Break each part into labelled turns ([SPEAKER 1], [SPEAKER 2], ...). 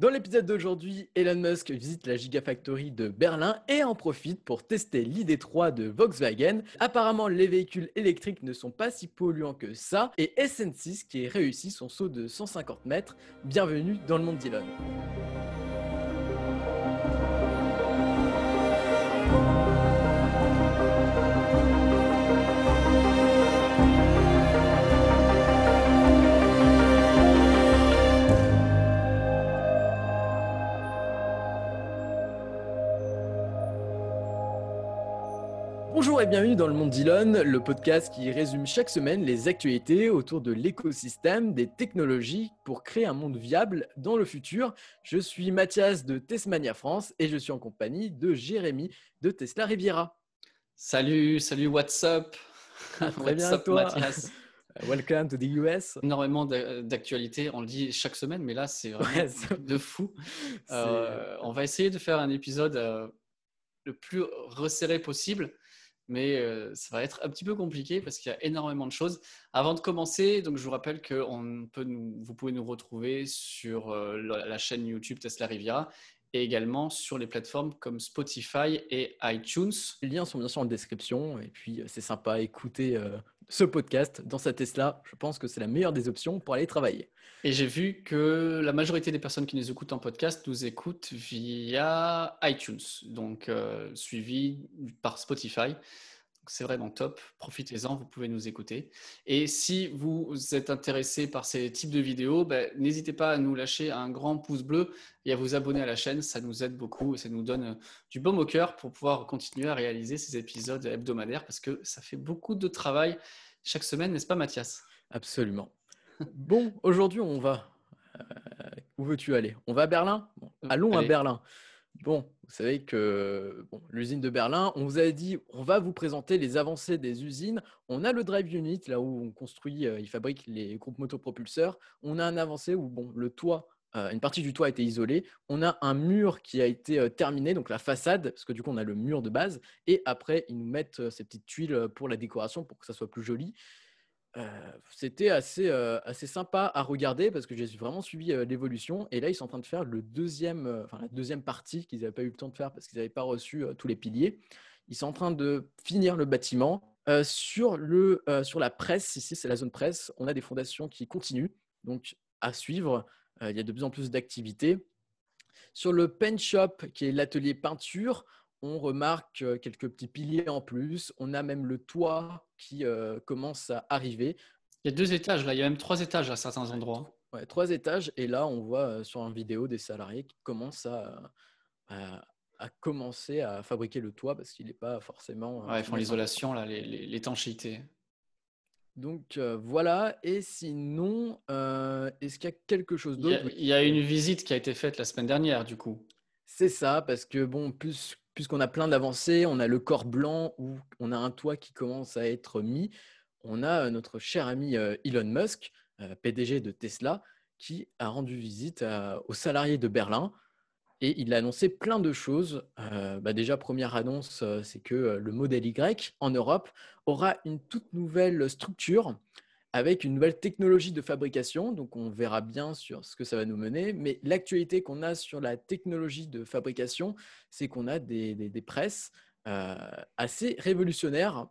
[SPEAKER 1] Dans l'épisode d'aujourd'hui, Elon Musk visite la Gigafactory de Berlin et en profite pour tester l'ID3 de Volkswagen. Apparemment, les véhicules électriques ne sont pas si polluants que ça et SN6 qui a réussi son saut de 150 mètres. Bienvenue dans le monde d'Elon. Bonjour et bienvenue dans le monde d'Elon, le podcast qui résume chaque semaine les actualités autour de l'écosystème des technologies pour créer un monde viable dans le futur. Je suis Mathias de Tesmania France et je suis en compagnie de Jérémy de Tesla Riviera.
[SPEAKER 2] Salut, salut, what's up?
[SPEAKER 1] Très bien, toi? Mathias? Welcome to the US.
[SPEAKER 2] Énormément d'actualités, on le dit chaque semaine, mais là c'est vraiment de fou. Euh, on va essayer de faire un épisode euh, le plus resserré possible mais euh, ça va être un petit peu compliqué parce qu'il y a énormément de choses. Avant de commencer, donc je vous rappelle que vous pouvez nous retrouver sur euh, la chaîne YouTube Tesla Riviera et également sur les plateformes comme Spotify et iTunes.
[SPEAKER 1] Les liens sont bien sûr en description et puis euh, c'est sympa à écouter ce podcast dans sa Tesla. Je pense que c'est la meilleure des options pour aller travailler.
[SPEAKER 2] Et j'ai vu que la majorité des personnes qui nous écoutent en podcast nous écoutent via iTunes, donc suivi par Spotify. C'est vraiment top. Profitez-en, vous pouvez nous écouter. Et si vous êtes intéressé par ces types de vidéos, ben, n'hésitez pas à nous lâcher un grand pouce bleu et à vous abonner à la chaîne. Ça nous aide beaucoup et ça nous donne du baume au cœur pour pouvoir continuer à réaliser ces épisodes hebdomadaires parce que ça fait beaucoup de travail chaque semaine, n'est-ce pas Mathias?
[SPEAKER 1] Absolument. Bon, aujourd'hui, on va. Euh, où veux-tu aller? On va à Berlin? Allons à Berlin. Bon, vous savez que l'usine de Berlin, on vous a dit, on va vous présenter les avancées des usines. On a le drive unit, là où on construit, euh, il fabrique les groupes motopropulseurs. On a un avancé où bon, le toit, euh, une partie du toit a été isolée. On a un mur qui a été euh, terminé, donc la façade, parce que du coup, on a le mur de base. Et après, ils nous mettent ces petites tuiles pour la décoration, pour que ça soit plus joli c'était assez, assez sympa à regarder parce que j'ai vraiment suivi l'évolution. Et là, ils sont en train de faire le deuxième, enfin, la deuxième partie qu'ils n'avaient pas eu le temps de faire parce qu'ils n'avaient pas reçu tous les piliers. Ils sont en train de finir le bâtiment. sur, le, sur la presse, ici c'est la zone presse, on a des fondations qui continuent, donc à suivre. il y a de plus en plus d'activités. Sur le pen shop, qui est l'atelier peinture, on remarque quelques petits piliers en plus. On a même le toit qui commence à arriver.
[SPEAKER 2] Il y a deux étages là, il y a même trois étages à certains endroits.
[SPEAKER 1] Ouais, trois étages. Et là, on voit sur une vidéo des salariés qui commencent à, à, commencer à fabriquer le toit parce qu'il n'est pas forcément.
[SPEAKER 2] Ouais, ils font l'isolation, l'étanchéité.
[SPEAKER 1] Donc voilà, et sinon, est-ce qu'il y a quelque chose d'autre?
[SPEAKER 2] Il y, a une visite qui a été faite la semaine dernière, du coup.
[SPEAKER 1] C'est ça, parce que bon, plus puisqu'on a plein d'avancées, on a le corps blanc où on a un toit qui commence à être mis. On a euh, notre cher ami euh, Elon Musk, euh, PDG de Tesla, qui a rendu visite aux salariés de Berlin et il a annoncé plein de choses. Bah, déjà, première annonce, c'est que le modèle Y en Europe aura une toute nouvelle structure avec une nouvelle technologie de fabrication. Donc, on verra bien sur ce que ça va nous mener. Mais l'actualité qu'on a sur la technologie de fabrication, c'est qu'on a des, presses euh, assez révolutionnaires.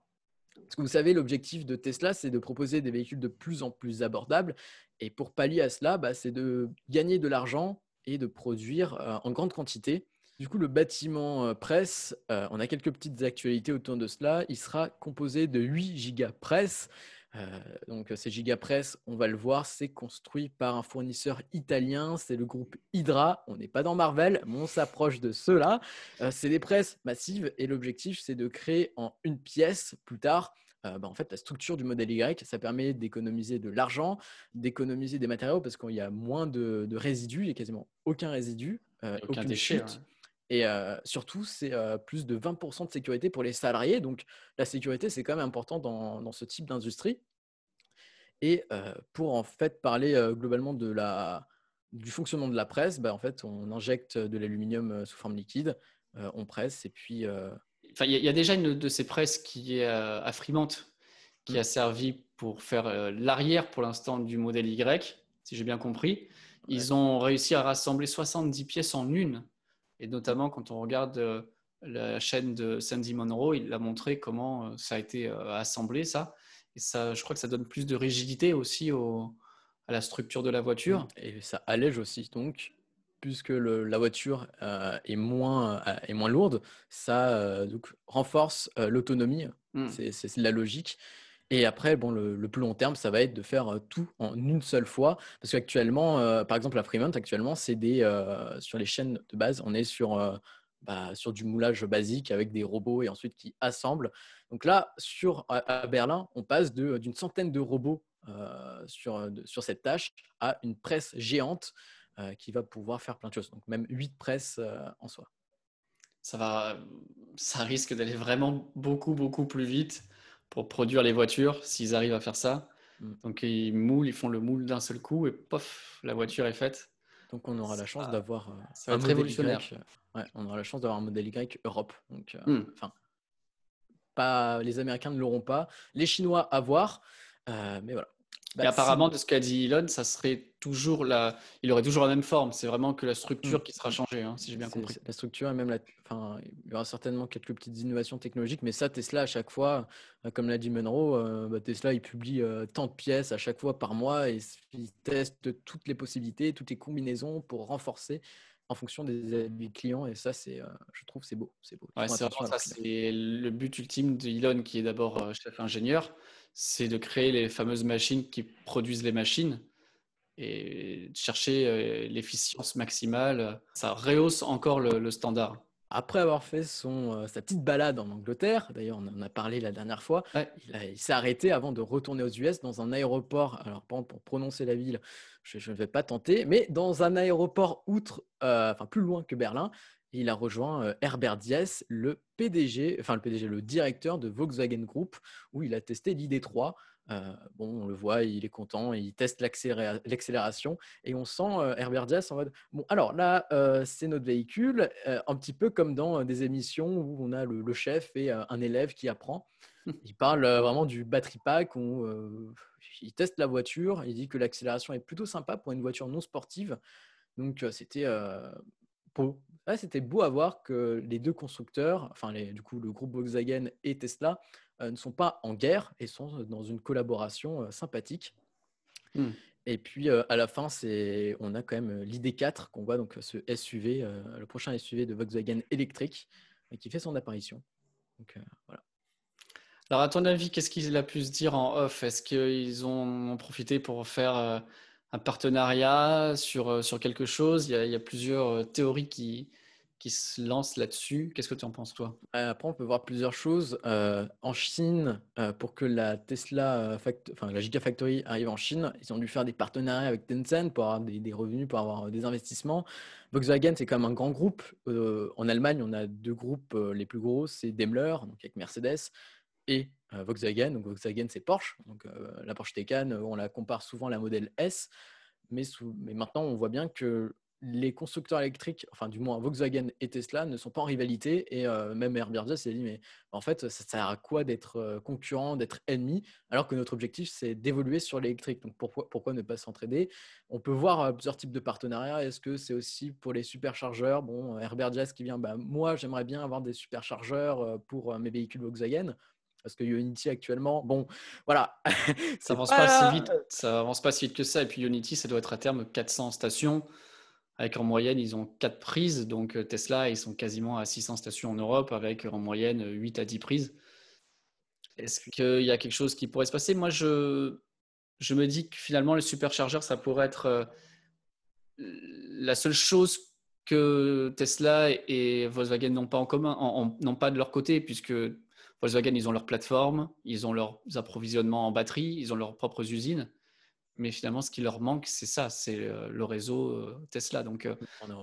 [SPEAKER 1] Parce que vous savez, l'objectif de Tesla, c'est de proposer des véhicules de plus en plus abordables. Et pour pallier à cela, bah, c'est de gagner de l'argent et de produire euh, en grande quantité. Du coup, le bâtiment euh, presse, on a quelques petites actualités autour de cela. Il sera composé de 8 gigas presse. Euh, donc ces Gigapress, on va le voir, c'est construit par un fournisseur italien, c'est le groupe Hydra. On n'est pas dans Marvel, mais on s'approche de ceux-là. Euh, c'est des presses massives et l'objectif, c'est de créer en une pièce plus tard euh, bah, en fait, la structure du modèle Y, ça permet d'économiser de l'argent, d'économiser des matériaux parce qu'il y a moins de, résidus, il n'y a quasiment aucun résidu,
[SPEAKER 2] aucun déchet.
[SPEAKER 1] Et surtout, c'est plus de 20% de sécurité pour les salariés. Donc, la sécurité, c'est quand même important dans, ce type d'industrie. Et pour en fait parler globalement de la, du fonctionnement de la presse, bah, en fait, on injecte de l'aluminium sous forme liquide, on presse et puis.
[SPEAKER 2] Enfin, il y, a déjà une de ces presses qui est à Fremont, qui a mmh. servi pour faire l'arrière pour l'instant du modèle Y, si j'ai bien compris. Ils ont réussi à rassembler 70 pièces en une. Et notamment, quand on regarde euh, la chaîne de Sandy Monroe, il a montré comment euh, ça a été euh, assemblé, ça. Et ça, je crois que ça donne plus de rigidité aussi à la structure de la voiture.
[SPEAKER 1] Et ça allège aussi. Donc, puisque la voiture est, moins, est moins lourde, ça donc, renforce l'autonomie. Mmh. C'est la logique. Et après, bon, le, plus long terme, ça va être de faire tout en une seule fois. Parce qu'actuellement, par exemple, la Fremont, actuellement, c'est des sur les chaînes de base, on est sur, bah, sur du moulage basique avec des robots et ensuite qui assemblent. Donc là, sur, à, Berlin, on passe d'une centaine de robots sur, sur cette tâche à une presse géante qui va pouvoir faire plein de choses. Donc même huit presses en soi.
[SPEAKER 2] Ça, va, ça risque d'aller vraiment beaucoup, beaucoup plus vite pour produire les voitures s'ils arrivent à faire ça. Mm. Donc ils moulent, ils font le moule d'un seul coup et pof, la voiture est faite.
[SPEAKER 1] Donc on aura la chance d'avoir
[SPEAKER 2] un révolutionnaire.
[SPEAKER 1] Euh, on aura la chance d'avoir un modèle Y Europe. Donc, euh, mm. pas les Américains ne l'auront pas, les Chinois à voir, euh, mais voilà.
[SPEAKER 2] Bah, apparemment, de ce qu'a dit Elon, ça serait toujours la... il aurait toujours la même forme. C'est vraiment que la structure mm. qui sera changée, hein, si j'ai bien compris.
[SPEAKER 1] La structure et même la... enfin, il y aura certainement quelques petites innovations technologiques, mais ça, Tesla, à chaque fois, euh, comme l'a dit Monroe, euh, bah, Tesla, il publie euh, tant de pièces à chaque fois par mois et il teste toutes les possibilités, toutes les combinaisons pour renforcer en fonction des, clients et ça c'est je trouve c'est beau c'est beau
[SPEAKER 2] c'est le but ultime de Elon qui est d'abord chef ingénieur c'est de créer les fameuses machines qui produisent les machines et chercher euh, l'efficience maximale. Ça rehausse encore le, standard.
[SPEAKER 1] Après avoir fait son, euh, sa petite balade en Angleterre, d'ailleurs on en a parlé la dernière fois, il, s'est arrêté avant de retourner aux US dans un aéroport. Alors pour prononcer la ville, je ne vais pas tenter, mais dans un aéroport outre, euh, enfin plus loin que Berlin, il a rejoint euh, Herbert Diess, le PDG, enfin le PDG, le directeur de Volkswagen Group, où il a testé l'ID3. Euh, bon, on le voit, il est content, il teste l'accélération et on sent euh, Herbert Diess en mode bon, alors là, c'est notre véhicule, un petit peu comme dans des émissions où on a le, chef et un élève qui apprend. Il parle vraiment du battery pack, où, il teste la voiture, il dit que l'accélération est plutôt sympa pour une voiture non sportive. Donc, c'était c'était beau à voir que les deux constructeurs, enfin du coup le groupe Volkswagen et Tesla, euh, ne sont pas en guerre et sont dans une collaboration euh, sympathique. Hmm. Et puis euh, à la fin, c'est, on a quand même l'ID4 qu'on voit donc ce SUV, le prochain SUV de Volkswagen électrique, qui fait son apparition. Donc voilà.
[SPEAKER 2] Alors, à ton avis, qu'est-ce qu'il a pu se dire en off? Est-ce qu'ils ont profité pour faire un partenariat sur, sur quelque chose? Il y, il y, a, plusieurs théories qui, qui se lance là-dessus. Qu'est-ce que tu en penses, toi?
[SPEAKER 1] Euh, Après, on peut voir plusieurs choses. Euh, en Chine, euh, pour que la Tesla, enfin la Gigafactory arrive en Chine, ils ont dû faire des partenariats avec Tencent pour avoir des, revenus, pour avoir des investissements. Volkswagen, c'est quand même un grand groupe. en Allemagne, on a deux groupes les plus gros, c'est Daimler, donc avec Mercedes, et Volkswagen. Donc Volkswagen, c'est Porsche. Donc la Porsche Taycan, on la compare souvent à la modèle S. Mais maintenant, on voit bien que les constructeurs électriques, enfin du moins Volkswagen et Tesla, ne sont pas en rivalité. Et euh, même Airbnb s'est dit, mais en fait, ça sert à quoi d'être euh, concurrent, d'être ennemi, alors que notre objectif, c'est d'évoluer sur l'électrique? Donc pourquoi, pourquoi ne pas s'entraider? On peut voir euh, plusieurs types de partenariats. Est-ce que c'est aussi pour les superchargeurs? Bon, Herbert Diess qui vient, bah, moi, j'aimerais bien avoir des superchargeurs pour mes véhicules Volkswagen parce que Unity actuellement, bon, voilà.
[SPEAKER 2] ça avance pas... si vite, ça avance pas si vite que ça. Et puis Unity, ça doit être à terme 400 stations avec en moyenne, ils ont 4 prises. Donc euh, Tesla, ils sont quasiment à 600 stations en Europe avec en moyenne 8 à 10 prises. Est-ce qu'il y a quelque chose qui pourrait se passer? Moi, je, je me dis que finalement, le superchargeur, ça pourrait être euh, la seule chose que Tesla et Volkswagen n'ont pas en commun, n'ont pas de leur côté, puisque Volkswagen, ils ont leur plateforme, ils ont leurs approvisionnements en batterie, ils ont leurs propres usines mais finalement, ce qui leur manque, c'est ça, c'est euh, le réseau euh, Tesla. Donc, euh,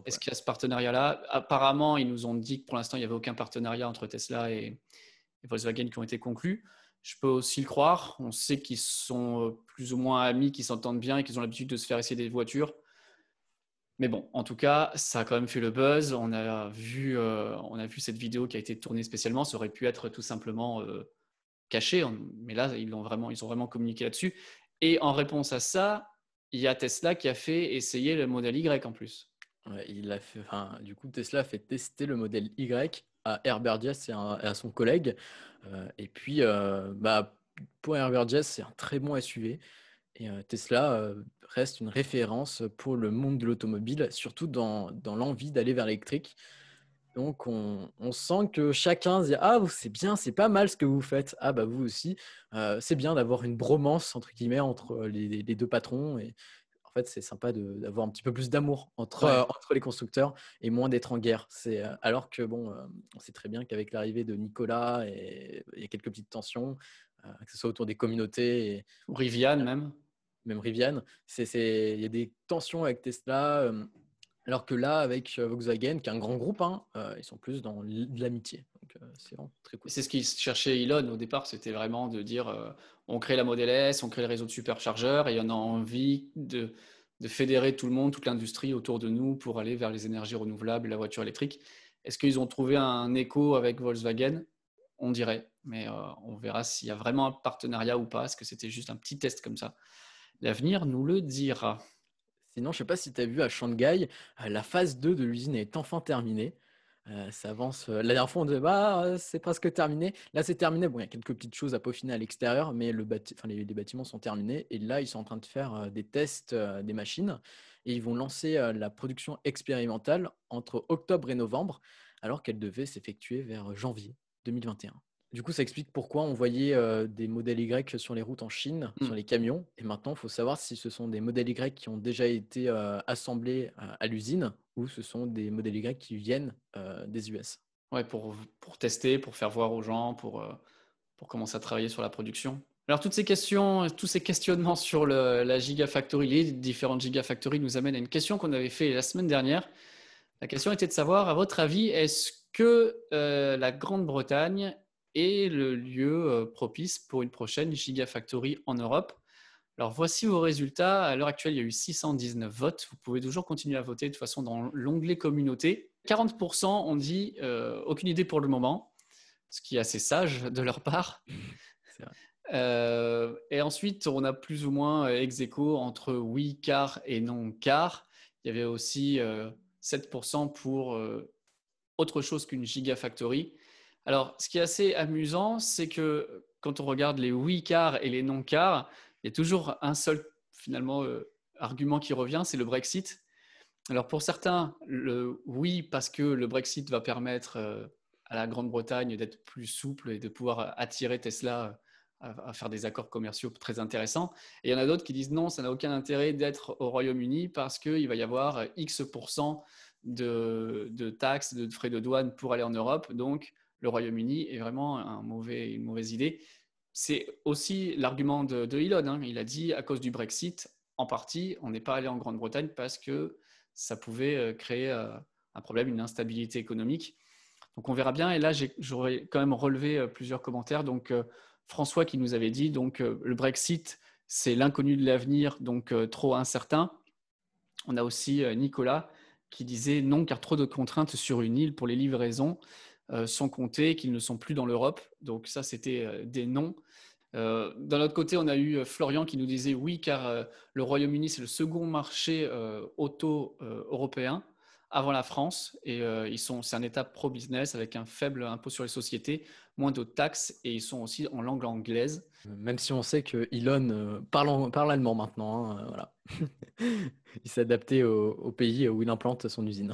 [SPEAKER 2] est-ce qu'il y a ce partenariat-là? Apparemment, ils nous ont dit que pour l'instant, il n'y avait aucun partenariat entre Tesla et, Volkswagen qui ont été conclus. Je peux aussi le croire. On sait qu'ils sont plus ou moins amis, qu'ils s'entendent bien et qu'ils ont l'habitude de se faire essayer des voitures. Mais bon, en tout cas, ça a quand même fait le buzz. On a vu, on a vu cette vidéo qui a été tournée spécialement. Ça aurait pu être tout simplement caché, mais là, ils ont vraiment, ils ont vraiment communiqué là-dessus. Et en réponse à ça, il y a Tesla qui a fait essayer le modèle Y en plus.
[SPEAKER 1] il a fait, du coup, Tesla a fait tester le modèle Y à Herbert Diess et à, son collègue. Euh, et puis, euh, bah, pour Herbert Diess, c'est un très bon SUV. Et euh, Tesla reste une référence pour le monde de l'automobile, surtout dans, dans l'envie d'aller vers l'électrique. Donc, on, sent que chacun se dit Ah, c'est bien, c'est pas mal ce que vous faites. Ah, bah, vous aussi. c'est bien d'avoir une bromance, entre guillemets, entre les, deux patrons. Et en fait, c'est sympa d'avoir un petit peu plus d'amour entre, entre les constructeurs et moins d'être en guerre. C'est, alors que, bon, on sait très bien qu'avec l'arrivée de Nicolas, et, il y a quelques petites tensions, que ce soit autour des communautés. Et,
[SPEAKER 2] Ou Rivian, même.
[SPEAKER 1] Même Rivian. Il y a des tensions avec Tesla. Alors que là, avec euh, Volkswagen, qui est un grand groupe, hein, euh, ils sont plus dans l'amitié. Euh, c'est vraiment très cool.
[SPEAKER 2] C'est ce qu'il cherchait Elon au départ, c'était vraiment de dire on crée la Model S, on crée le réseau de superchargeurs et on a envie de, fédérer tout le monde, toute l'industrie autour de nous pour aller vers les énergies renouvelables et la voiture électrique. Est-ce qu'ils ont trouvé un écho avec Volkswagen? On dirait, mais on verra s'il y a vraiment un partenariat ou pas. Est-ce que c'était juste un petit test comme ça? L'avenir nous le dira.
[SPEAKER 1] Sinon, je ne sais pas si tu as vu à Shanghai, euh, la phase 2 de l'usine est enfin terminée. Euh, ça avance. Euh, la dernière fois, on disait bah, c'est presque terminé. Là, c'est terminé. Bon, il y a quelques petites choses à peaufiner à l'extérieur, mais les, bâtiments sont terminés. Et là, ils sont en train de faire des tests des machines et ils vont lancer la production expérimentale entre octobre et novembre, alors qu'elle devait s'effectuer vers janvier 2021. Du coup, ça explique pourquoi on voyait des modèles Y sur les routes en Chine, sur mmh. les camions. Et maintenant, il faut savoir si ce sont des modèles Y qui ont déjà été assemblés à l'usine ou ce sont des modèles Y qui viennent des US.
[SPEAKER 2] Ouais, pour, pour tester, pour faire voir aux gens, pour, pour commencer à travailler sur la production. Alors, toutes ces questions, tous ces questionnements sur le, la Gigafactory, les différentes Gigafactories nous amènent à une question qu'on avait fait la semaine dernière. La question était de savoir, à votre avis, est-ce que la Grande-Bretagne et le lieu euh, propice pour une prochaine Gigafactory en Europe. Alors voici vos résultats. À l'heure actuelle, il y a eu 619 votes. Vous pouvez toujours continuer à voter de toute façon dans l'onglet communauté. 40% ont dit euh, aucune idée pour le moment, ce qui est assez sage de leur part. Euh, et ensuite, on a plus ou moins ex aequo entre oui, car et non, car. Il y avait aussi 7% pour autre chose qu'une Gigafactory. Alors, ce qui est assez amusant, c'est que quand on regarde les oui cars et les non cars, il y a toujours un seul finalement euh, argument qui revient, c'est le Brexit. Alors pour certains, le oui parce que le Brexit va permettre euh, à la Grande-Bretagne d'être plus souple et de pouvoir attirer Tesla euh, à, faire des accords commerciaux très intéressants. Et il y en a d'autres qui disent non, ça n'a aucun intérêt d'être au Royaume-Uni parce qu'il va y avoir X de, de taxes, de frais de douane pour aller en Europe. Donc le Royaume-Uni est vraiment mauvais, une mauvaise idée. C'est aussi l'argument de, Elon. Hein. Il a dit à cause du Brexit, en partie, on n'est pas allé en Grande-Bretagne parce que ça pouvait euh, créer euh, un problème, une instabilité économique. Donc on verra bien. Et là, j'aurais quand même relevé euh, plusieurs commentaires. Donc François qui nous avait dit donc le Brexit, c'est l'inconnu de l'avenir, donc trop incertain. On a aussi Nicolas qui disait non, car trop de contraintes sur une île pour les livraisons. Euh, sont comptés, qu'ils ne sont plus dans l'Europe. Donc ça, c'était euh, des noms. Euh, d'un autre côté, on a eu Florian qui nous disait oui, car le Royaume-Uni, c'est le second marché auto européen avant la France. Et ils sont, c'est un État pro-business avec un faible impôt sur les sociétés, moins de taxes et ils sont aussi en langue anglaise.
[SPEAKER 1] Même si on sait que Elon parle, parle, allemand maintenant. Hein, voilà. il s'est adapté au, au, pays où il implante son usine.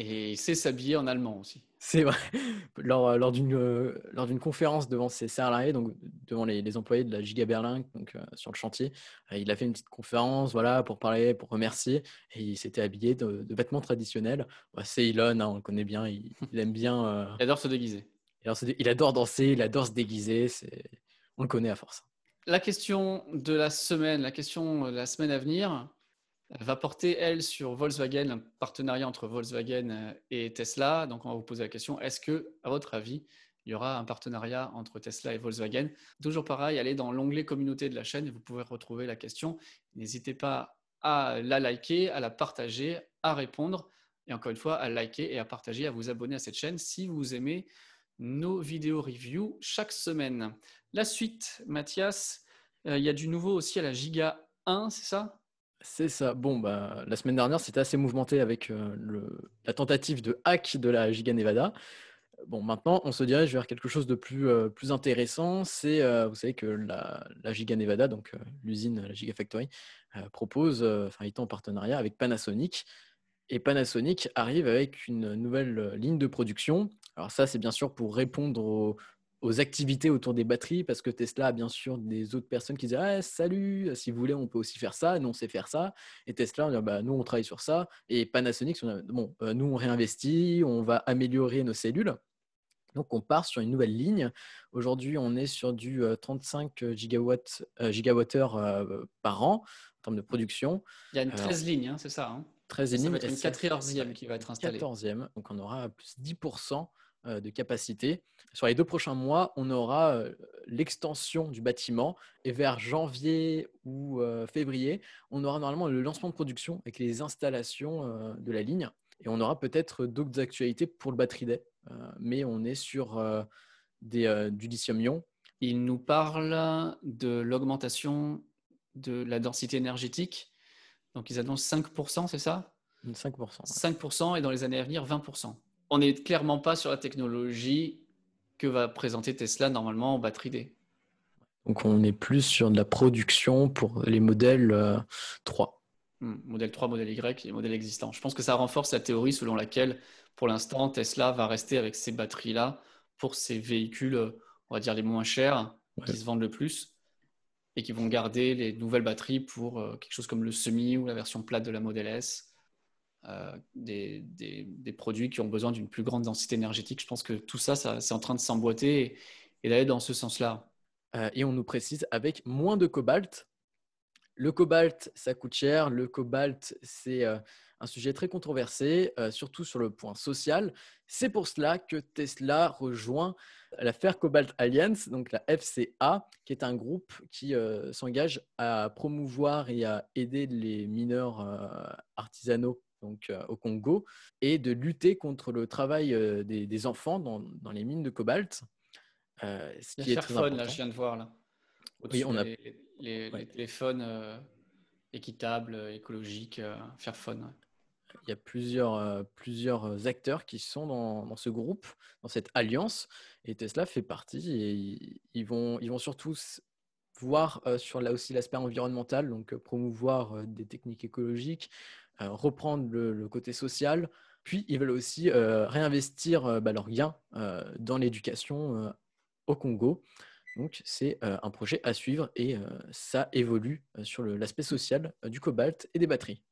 [SPEAKER 2] Et il sait s'habiller en allemand aussi.
[SPEAKER 1] C'est vrai. Lors, lors d'une euh, lors d'une conférence devant ses salariés, donc devant les, les employés de la Giga Berlin, donc euh, sur le chantier, euh, il a fait une petite conférence, voilà, pour parler, pour remercier, et il s'était habillé de, vêtements traditionnels. c'est Elon, hein, on le connaît bien, il, aime bien.
[SPEAKER 2] il adore se déguiser.
[SPEAKER 1] Il adore danser, il adore se déguiser. On le connaît à force.
[SPEAKER 2] La question de la semaine, la question de la semaine à venir, va porter, elle, sur Volkswagen, un partenariat entre Volkswagen euh, et Tesla. Donc, on va vous poser la question, est-ce que, à votre avis, il y aura un partenariat entre Tesla et Volkswagen? Toujours pareil, allez dans l'onglet communauté de la chaîne vous pouvez retrouver la question. N'hésitez pas à la liker, à la partager, à répondre et encore une fois, à liker et à partager, à vous abonner à cette chaîne si vous aimez nos vidéos review chaque semaine. La suite, Mathias, euh, il y a du nouveau aussi à la Giga 1, c'est ça?
[SPEAKER 1] C'est ça. Bon, bah, la semaine dernière, c'était assez mouvementé avec le, la tentative de hack de la Giga Nevada. Bon, maintenant, on se dirige vers quelque chose de plus, plus intéressant. C'est, vous savez que la, Giga Nevada, donc l'usine, la Gigafactory, propose, enfin, est en partenariat avec Panasonic. Et Panasonic arrive avec une nouvelle ligne de production. Alors ça, c'est bien sûr pour répondre aux, aux activités autour des batteries, parce que Tesla a bien sûr des autres personnes qui disent ah, Salut, si vous voulez, on peut aussi faire ça. Nous, on sait faire ça. Et Tesla, on dit, bah, nous, on travaille sur ça. Et Panasonic, on bon, euh, nous, on réinvestit, on va améliorer nos cellules. Donc, on part sur une nouvelle ligne. Aujourd'hui, on est sur du 35 euh, gigawatts, euh, gigawattheures par an en termes de production.
[SPEAKER 2] Il y a une 13 lignes, hein, c'est ça hein
[SPEAKER 1] 13
[SPEAKER 2] lignes. Ça va être une 14e qui va être installée.
[SPEAKER 1] 14e, donc on aura plus 10% euh, de capacité. Sur les deux prochains mois, on aura euh, l'extension du bâtiment et vers janvier ou euh, février, on aura normalement le lancement de production avec les installations de la ligne et on aura peut-être d'autres actualités pour le battery day, mais on est sur des, du lithium-ion.
[SPEAKER 2] Il nous parle de l'augmentation de la densité énergétique. Donc, ils annoncent 5%, c'est ça?
[SPEAKER 1] 5%.
[SPEAKER 2] 5% et dans les années à venir, 20% on n'est clairement pas sur la technologie que va présenter Tesla normalement en batterie D.
[SPEAKER 1] Donc on est plus sur de la production pour les modèles 3.
[SPEAKER 2] Euh, hmm, modèle 3, modèle Y, les modèles existants. Je pense que ça renforce la théorie selon laquelle, pour l'instant, Tesla va rester avec ces batteries-là pour ses véhicules, on va dire, les moins chers, qui se vendent le plus, et qui vont garder les nouvelles batteries pour euh, quelque chose comme le semi ou la version plate de la Model S euh, des, produits qui ont besoin d'une plus grande densité énergétique. Je pense que tout ça, c'est en train de s'emboîter et, d'aller dans ce sens-là.
[SPEAKER 1] Euh, et on nous précise avec moins de cobalt. Le cobalt, ça coûte cher. Le cobalt, c'est euh, un sujet très controversé, surtout sur le point social. C'est pour cela que Tesla rejoint la Fair Cobalt Alliance, donc la FCA, qui est un groupe qui s'engage à promouvoir et à aider les mineurs artisanaux donc au Congo, et de lutter contre le travail des, enfants dans, les mines de cobalt.
[SPEAKER 2] ce qui est très là, je viens de voir là. Oui, on a les, téléphones équitables, écologiques, Fairphone.
[SPEAKER 1] Il y a plusieurs, plusieurs acteurs qui sont dans, ce groupe, dans cette alliance, et Tesla fait partie. Et ils, vont, ils vont surtout voir sur là aussi l'aspect environnemental, donc promouvoir des techniques écologiques, euh, reprendre le, côté social. Puis, ils veulent aussi euh, réinvestir euh, bah, leurs gains dans l'éducation au Congo. Donc, c'est un projet à suivre et ça évolue sur l'aspect social du cobalt et des batteries.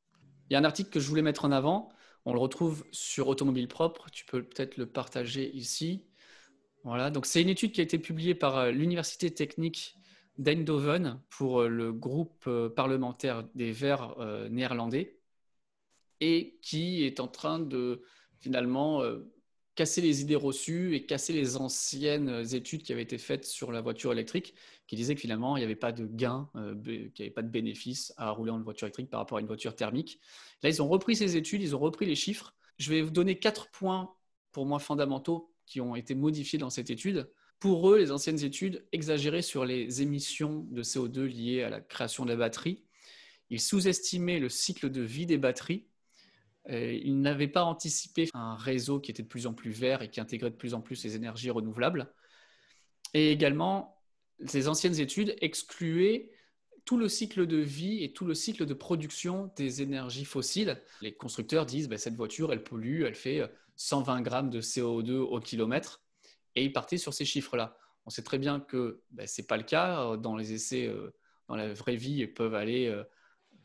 [SPEAKER 2] Il y a un article que je voulais mettre en avant. On le retrouve sur Automobile Propre. Tu peux peut-être le partager ici. Voilà. Donc, c'est une étude qui a été publiée par l'Université technique d'Eindhoven pour le groupe parlementaire des Verts néerlandais et qui est en train de finalement euh, casser les idées reçues et casser les anciennes études qui avaient été faites sur la voiture électrique, qui disaient que finalement, il n'y avait pas de gain, euh, qu'il n'y avait pas de bénéfice à rouler en voiture électrique par rapport à une voiture thermique. Là, ils ont repris ces études, ils ont repris les chiffres. Je vais vous donner quatre points, pour moi, fondamentaux qui ont été modifiés dans cette étude. Pour eux, les anciennes études exagéraient sur les émissions de CO2 liées à la création de la batterie. Ils sous-estimaient le cycle de vie des batteries ils n'avaient pas anticipé un réseau qui était de plus en plus vert et qui intégrait de plus en plus les énergies renouvelables. Et également, ces anciennes études excluaient tout le cycle de vie et tout le cycle de production des énergies fossiles. Les constructeurs disent bah, cette voiture, elle pollue, elle fait 120 grammes de CO2 au kilomètre. Et ils partaient sur ces chiffres-là. On sait très bien que bah, ce n'est pas le cas. Dans les essais, euh, dans la vraie vie, ils peuvent aller euh,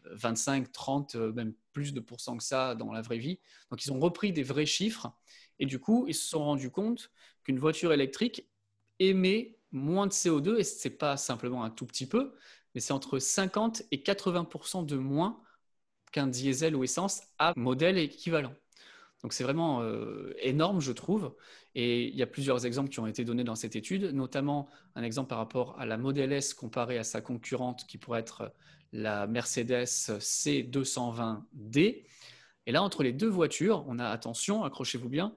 [SPEAKER 2] 25, 30, euh, même plus de pourcents que ça dans la vraie vie. Donc, ils ont repris des vrais chiffres et du coup, ils se sont rendus compte qu'une voiture électrique émet moins de CO2 et ce n'est pas simplement un tout petit peu, mais c'est entre 50 et 80 de moins qu'un diesel ou essence à modèle équivalent. Donc c'est vraiment euh, énorme, je trouve. Et il y a plusieurs exemples qui ont été donnés dans cette étude, notamment un exemple par rapport à la Model S comparée à sa concurrente qui pourrait être la Mercedes C220D. Et là, entre les deux voitures, on a, attention, accrochez-vous bien,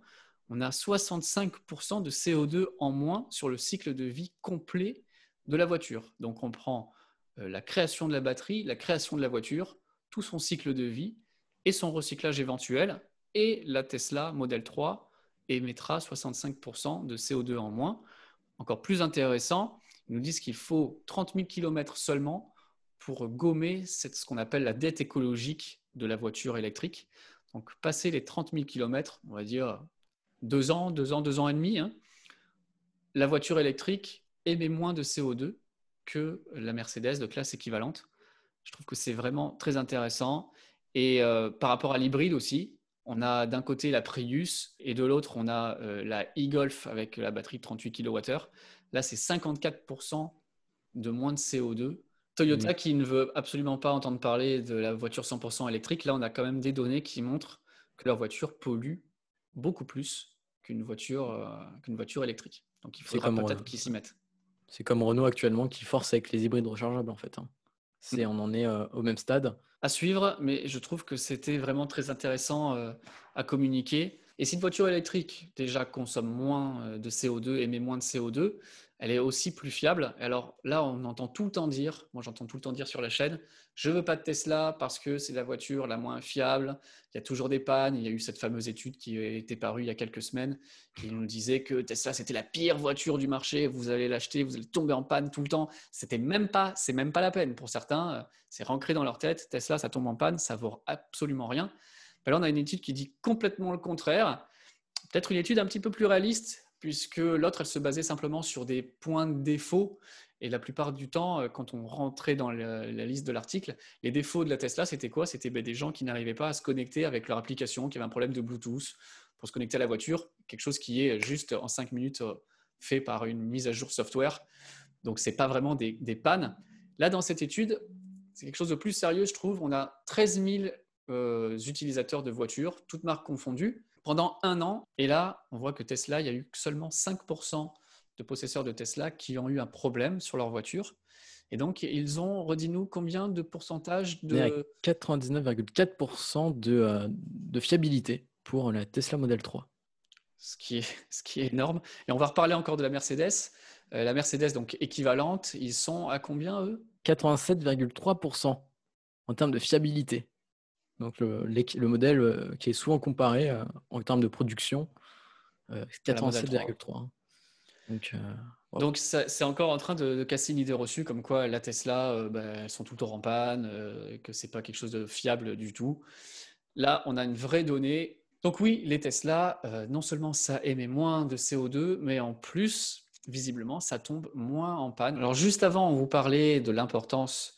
[SPEAKER 2] on a 65% de CO2 en moins sur le cycle de vie complet de la voiture. Donc on prend euh, la création de la batterie, la création de la voiture, tout son cycle de vie et son recyclage éventuel. Et la Tesla Model 3 émettra 65% de CO2 en moins. Encore plus intéressant, ils nous disent qu'il faut 30 000 km seulement pour gommer ce qu'on appelle la dette écologique de la voiture électrique. Donc, passer les 30 000 km, on va dire deux ans, deux ans, deux ans et demi, hein, la voiture électrique émet moins de CO2 que la Mercedes de classe équivalente. Je trouve que c'est vraiment très intéressant. Et euh, par rapport à l'hybride aussi, on a d'un côté la Prius et de l'autre, on a euh, la e-Golf avec la batterie de 38 kWh. Là, c'est 54% de moins de CO2. Toyota qui ne veut absolument pas entendre parler de la voiture 100% électrique, là, on a quand même des données qui montrent que leur voiture pollue beaucoup plus qu'une voiture, euh, qu'une voiture électrique. Donc, il faudra peut-être qu'ils s'y mettent.
[SPEAKER 1] C'est comme Renault actuellement qui force avec les hybrides rechargeables, en fait. Hein. C'est, mm. On en est euh, au même stade.
[SPEAKER 2] À suivre, mais je trouve que c'était vraiment très intéressant euh, à communiquer. Et si une voiture électrique déjà consomme moins de CO2, émet moins de CO2, elle est aussi plus fiable. Alors là, on entend tout le temps dire, moi j'entends tout le temps dire sur la chaîne, je veux pas de Tesla parce que c'est la voiture la moins fiable. Il y a toujours des pannes. Il y a eu cette fameuse étude qui était parue il y a quelques semaines qui nous disait que Tesla c'était la pire voiture du marché. Vous allez l'acheter, vous allez tomber en panne tout le temps. C'était même pas, c'est même pas la peine pour certains. C'est rentré dans leur tête. Tesla, ça tombe en panne, ça vaut absolument rien. Là, on a une étude qui dit complètement le contraire. Peut-être une étude un petit peu plus réaliste puisque l'autre, elle se basait simplement sur des points de défaut. Et la plupart du temps, euh, quand on rentrait dans la, liste de l'article, les défauts de la Tesla, c'était quoi? C'était ben, des gens qui n'arrivaient pas à se connecter avec leur application, qui avaient un problème de Bluetooth pour se connecter à la voiture, quelque chose qui est juste en cinq minutes euh, fait par une mise à jour software. Donc, ce n'est pas vraiment des, des, pannes. Là, dans cette étude, c'est quelque chose de plus sérieux, je trouve. On a 13 000 euh, utilisateurs de voitures, toutes marques confondues pendant un an. Et là, on voit que Tesla, il y a eu seulement 5% de possesseurs de Tesla qui ont eu un problème sur leur voiture. Et donc, ils ont, redis-nous, combien de pourcentage de...
[SPEAKER 1] 99,4% de, euh, de fiabilité pour la Tesla Model 3.
[SPEAKER 2] Ce qui, est, ce qui est énorme. Et on va reparler encore de la Mercedes. Euh, la Mercedes, donc équivalente, ils sont à combien, eux?
[SPEAKER 1] 87,3% en termes de fiabilité. Donc le, le, modèle euh, qui est souvent comparé euh, en termes de production, 87,3.
[SPEAKER 2] Euh, donc, c'est encore en train de, casser une idée reçue comme quoi la Tesla, bah, elles sont tout le temps en panne, que c'est pas quelque chose de fiable du tout. Là, on a une vraie donnée. Donc oui, les Tesla, non seulement ça émet moins de CO2, mais en plus, visiblement, ça tombe moins en panne. Alors juste avant, on vous parlait de l'importance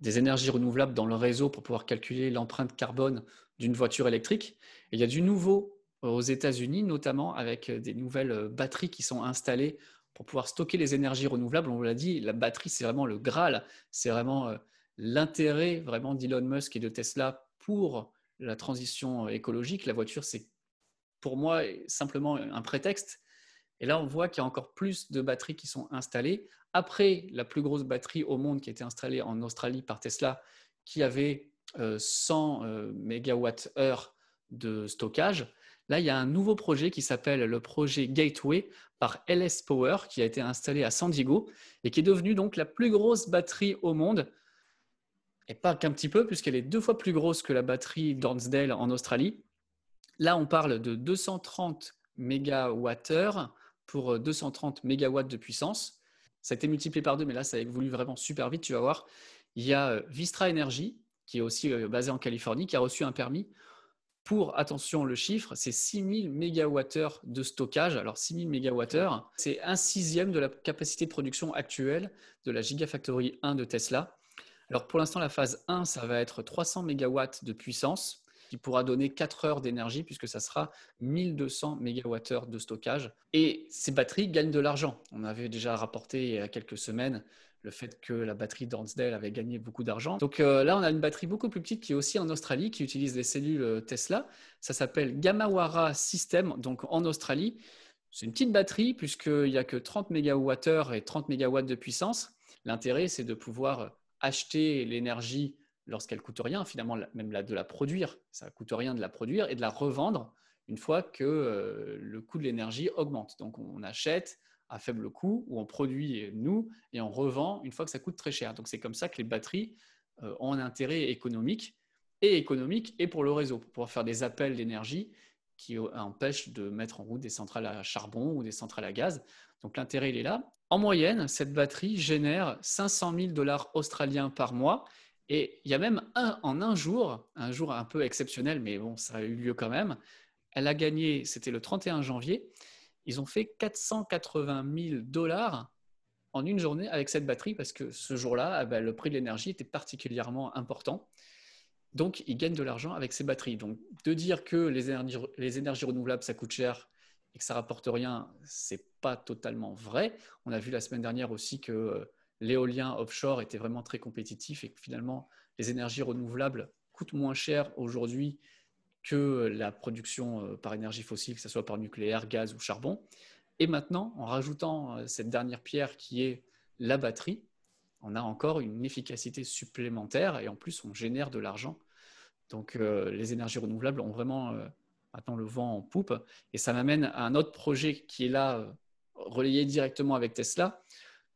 [SPEAKER 2] des énergies renouvelables dans le réseau pour pouvoir calculer l'empreinte carbone d'une voiture électrique. il y a du nouveau aux États-Unis, notamment avec des nouvelles batteries qui sont installées pour pouvoir stocker les énergies renouvelables. On vous l'a dit, la batterie, c'est vraiment le Graal, c'est vraiment euh, l'intérêt vraiment d'Elon Musk et de Tesla pour la transition écologique. La voiture, c'est pour moi simplement un prétexte. Et là, on voit qu'il y a encore plus de batteries qui sont installées. Après la plus grosse batterie au monde qui a été installée en Australie par Tesla, qui avait 100 euh, MWh de stockage, là, il y a un nouveau projet qui s'appelle le projet Gateway par LS Power, qui a été installé à San Diego et qui est devenu donc la plus grosse batterie au monde. Et pas qu'un petit peu, puisqu'elle est deux fois plus grosse que la batterie d'Ornsdale en Australie. Là, on parle de 230 MWh pour 230 MW de puissance. Ça a été multiplié par deux, mais là, ça a évolué vraiment super vite. Tu vas voir. Il y a euh, Vistra Energy, qui est aussi euh, basé en Californie, qui a reçu un permis pour, attention, le chiffre, c'est 6000 MWh de stockage. Alors, 6000 MWh, c'est un sixième de la capacité de production actuelle de la Gigafactory 1 de Tesla. Alors, pour l'instant, la phase 1, ça va être 300 MW de puissance qui pourra donner 4 heures d'énergie puisque ça sera 1200 MWh de stockage. Et ces batteries gagnent de l'argent. On avait déjà rapporté il y a quelques semaines le fait que la batterie d'Ornsdale avait gagné beaucoup d'argent. Donc euh, là, on a une batterie beaucoup plus petite qui est aussi en Australie, qui utilise les cellules euh, Tesla. Ça s'appelle Gamawara System, donc en Australie. C'est une petite batterie puisqu'il n'y a que 30 MWh et 30 MW de puissance. L'intérêt, c'est de pouvoir acheter l'énergie lorsqu'elle coûte rien, finalement, même de la produire. Ça coûte rien de la produire et de la revendre une fois que euh, le coût de l'énergie augmente. Donc, on achète à faible coût ou on produit nous et on revend une fois que ça coûte très cher. Donc, c'est comme ça que les batteries euh, ont un intérêt économique. et économique et pour le réseau, pour pouvoir faire des appels d'énergie qui empêchent de mettre en route des centrales à charbon ou des centrales à gaz. Donc l'intérêt, il est là. En moyenne, cette batterie génère 500 000 dollars australiens par mois. Et il y a même un, en un jour, un jour un peu exceptionnel, mais bon, ça a eu lieu quand même. Elle a gagné, c'était le 31 janvier, ils ont fait 480 000 dollars en une journée avec cette batterie parce que ce jour-là, eh ben, le prix de l'énergie était particulièrement important. Donc, ils gagnent de l'argent avec ces batteries. Donc, de dire que les énergies, les énergies renouvelables, ça coûte cher et que ça rapporte rien, c'est pas totalement vrai. On a vu la semaine dernière aussi que euh, l'éolien offshore était vraiment très compétitif et que finalement, les énergies renouvelables coûtent moins cher aujourd'hui que la production euh, par énergie fossile, que ce soit par nucléaire, gaz ou charbon. Et maintenant, en rajoutant euh, cette dernière pierre qui est la batterie, on a encore une efficacité supplémentaire et en plus, on génère de l'argent. Donc, les énergies renouvelables ont vraiment maintenant le vent en poupe. Et ça m'amène à un autre projet qui est là, euh, relayé directement avec Tesla,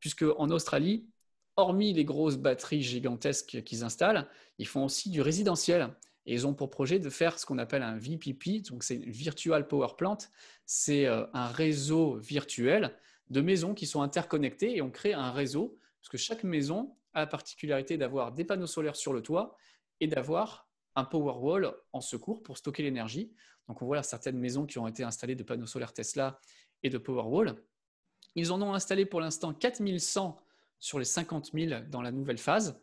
[SPEAKER 2] puisque en Australie, hormis les grosses batteries gigantesques qu'ils installent, ils font aussi du résidentiel. Et ils ont pour projet de faire ce qu'on appelle un VPP, donc c'est Virtual Power Plant. C'est euh, un réseau virtuel de maisons qui sont interconnectées et on crée un réseau, parce que chaque maison a la particularité d'avoir des panneaux solaires sur le toit et d'avoir un Powerwall en secours pour stocker l'énergie. Donc on voit certaines maisons qui ont été installées de panneaux solaires Tesla et de Powerwall. Ils en ont installé pour l'instant 4100 sur les 50 000 dans la nouvelle phase.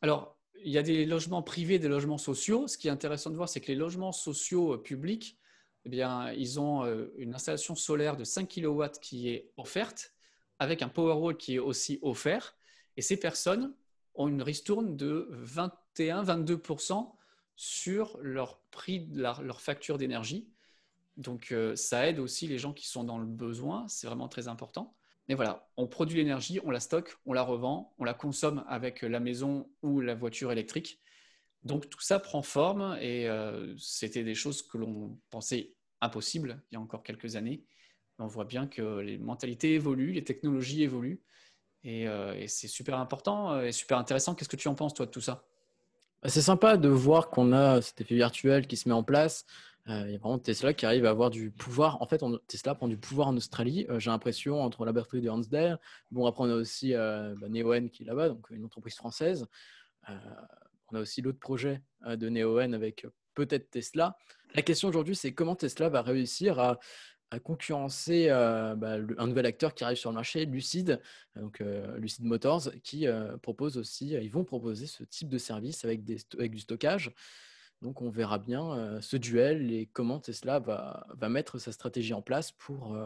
[SPEAKER 2] Alors, il y a des logements privés, des logements sociaux. Ce qui est intéressant de voir, c'est que les logements sociaux euh, publics, eh bien, ils ont euh, une installation solaire de 5 kW qui est offerte, avec un Powerwall qui est aussi offert. Et ces personnes ont une ristourne de 21-22% sur leur prix, leur facture d'énergie. Donc euh, ça aide aussi les gens qui sont dans le besoin, c'est vraiment très important. Mais voilà, on produit l'énergie, on la stocke, on la revend, on la consomme avec la maison ou la voiture électrique. Donc tout ça prend forme et euh, c'était des choses que l'on pensait impossibles il y a encore quelques années. On voit bien que les mentalités évoluent, les technologies évoluent et, euh, et c'est super important et super intéressant. Qu'est-ce que tu en penses toi de tout ça?
[SPEAKER 1] Bah, c'est sympa de voir qu'on a cet effet virtuel qui se met en place. Euh, il y a vraiment Tesla qui arrive à avoir du pouvoir. En fait, Tesla prend du pouvoir en Australie. Euh, j'ai l'impression entre la batterie de Hansdale. Bon, après, on a aussi euh, bah, Neoen qui est là-bas, donc une entreprise française. on a aussi l'autre projet de Neoen avec peut-être Tesla. La question aujourd'hui, c'est comment Tesla va réussir à concurrencer bah, un nouvel acteur qui arrive sur le marché, Lucid, donc Lucid Motors, qui propose aussi, ils vont proposer ce type de service avec, des, avec du stockage. Donc on verra bien ce duel et comment Tesla va, va, mettre sa stratégie en place pour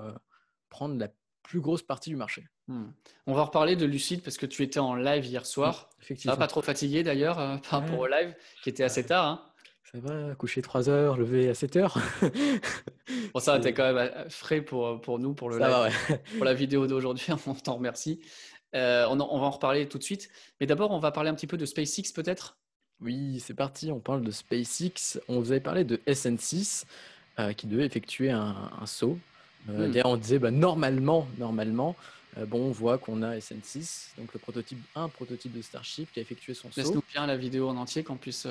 [SPEAKER 1] prendre la plus grosse partie du marché.
[SPEAKER 2] Hmm. On va reparler de Lucid parce que tu étais en live hier soir. effectivement. pas trop fatigué d'ailleurs par rapport au live qui était assez tard. Hein.
[SPEAKER 1] Ça va, coucher 3 heures, lever à 7 heures.
[SPEAKER 2] bon, ça, t'es quand même euh, frais pour, pour nous, pour, le pour la vidéo d'aujourd'hui. On t'en remercie. Euh, on, on, va en reparler tout de suite. Mais d'abord, on va parler un petit peu de SpaceX peut-être?
[SPEAKER 1] Oui, c'est parti. On parle de SpaceX. On vous avait parlé de SN6 euh, qui devait effectuer un, saut. Hmm. D'ailleurs, on disait bah, normalement, normalement. bon, on voit qu'on a SN6, donc le prototype, un prototype de Starship qui a effectué son saut.
[SPEAKER 2] Laisse-nous bien la vidéo en entier qu'on puisse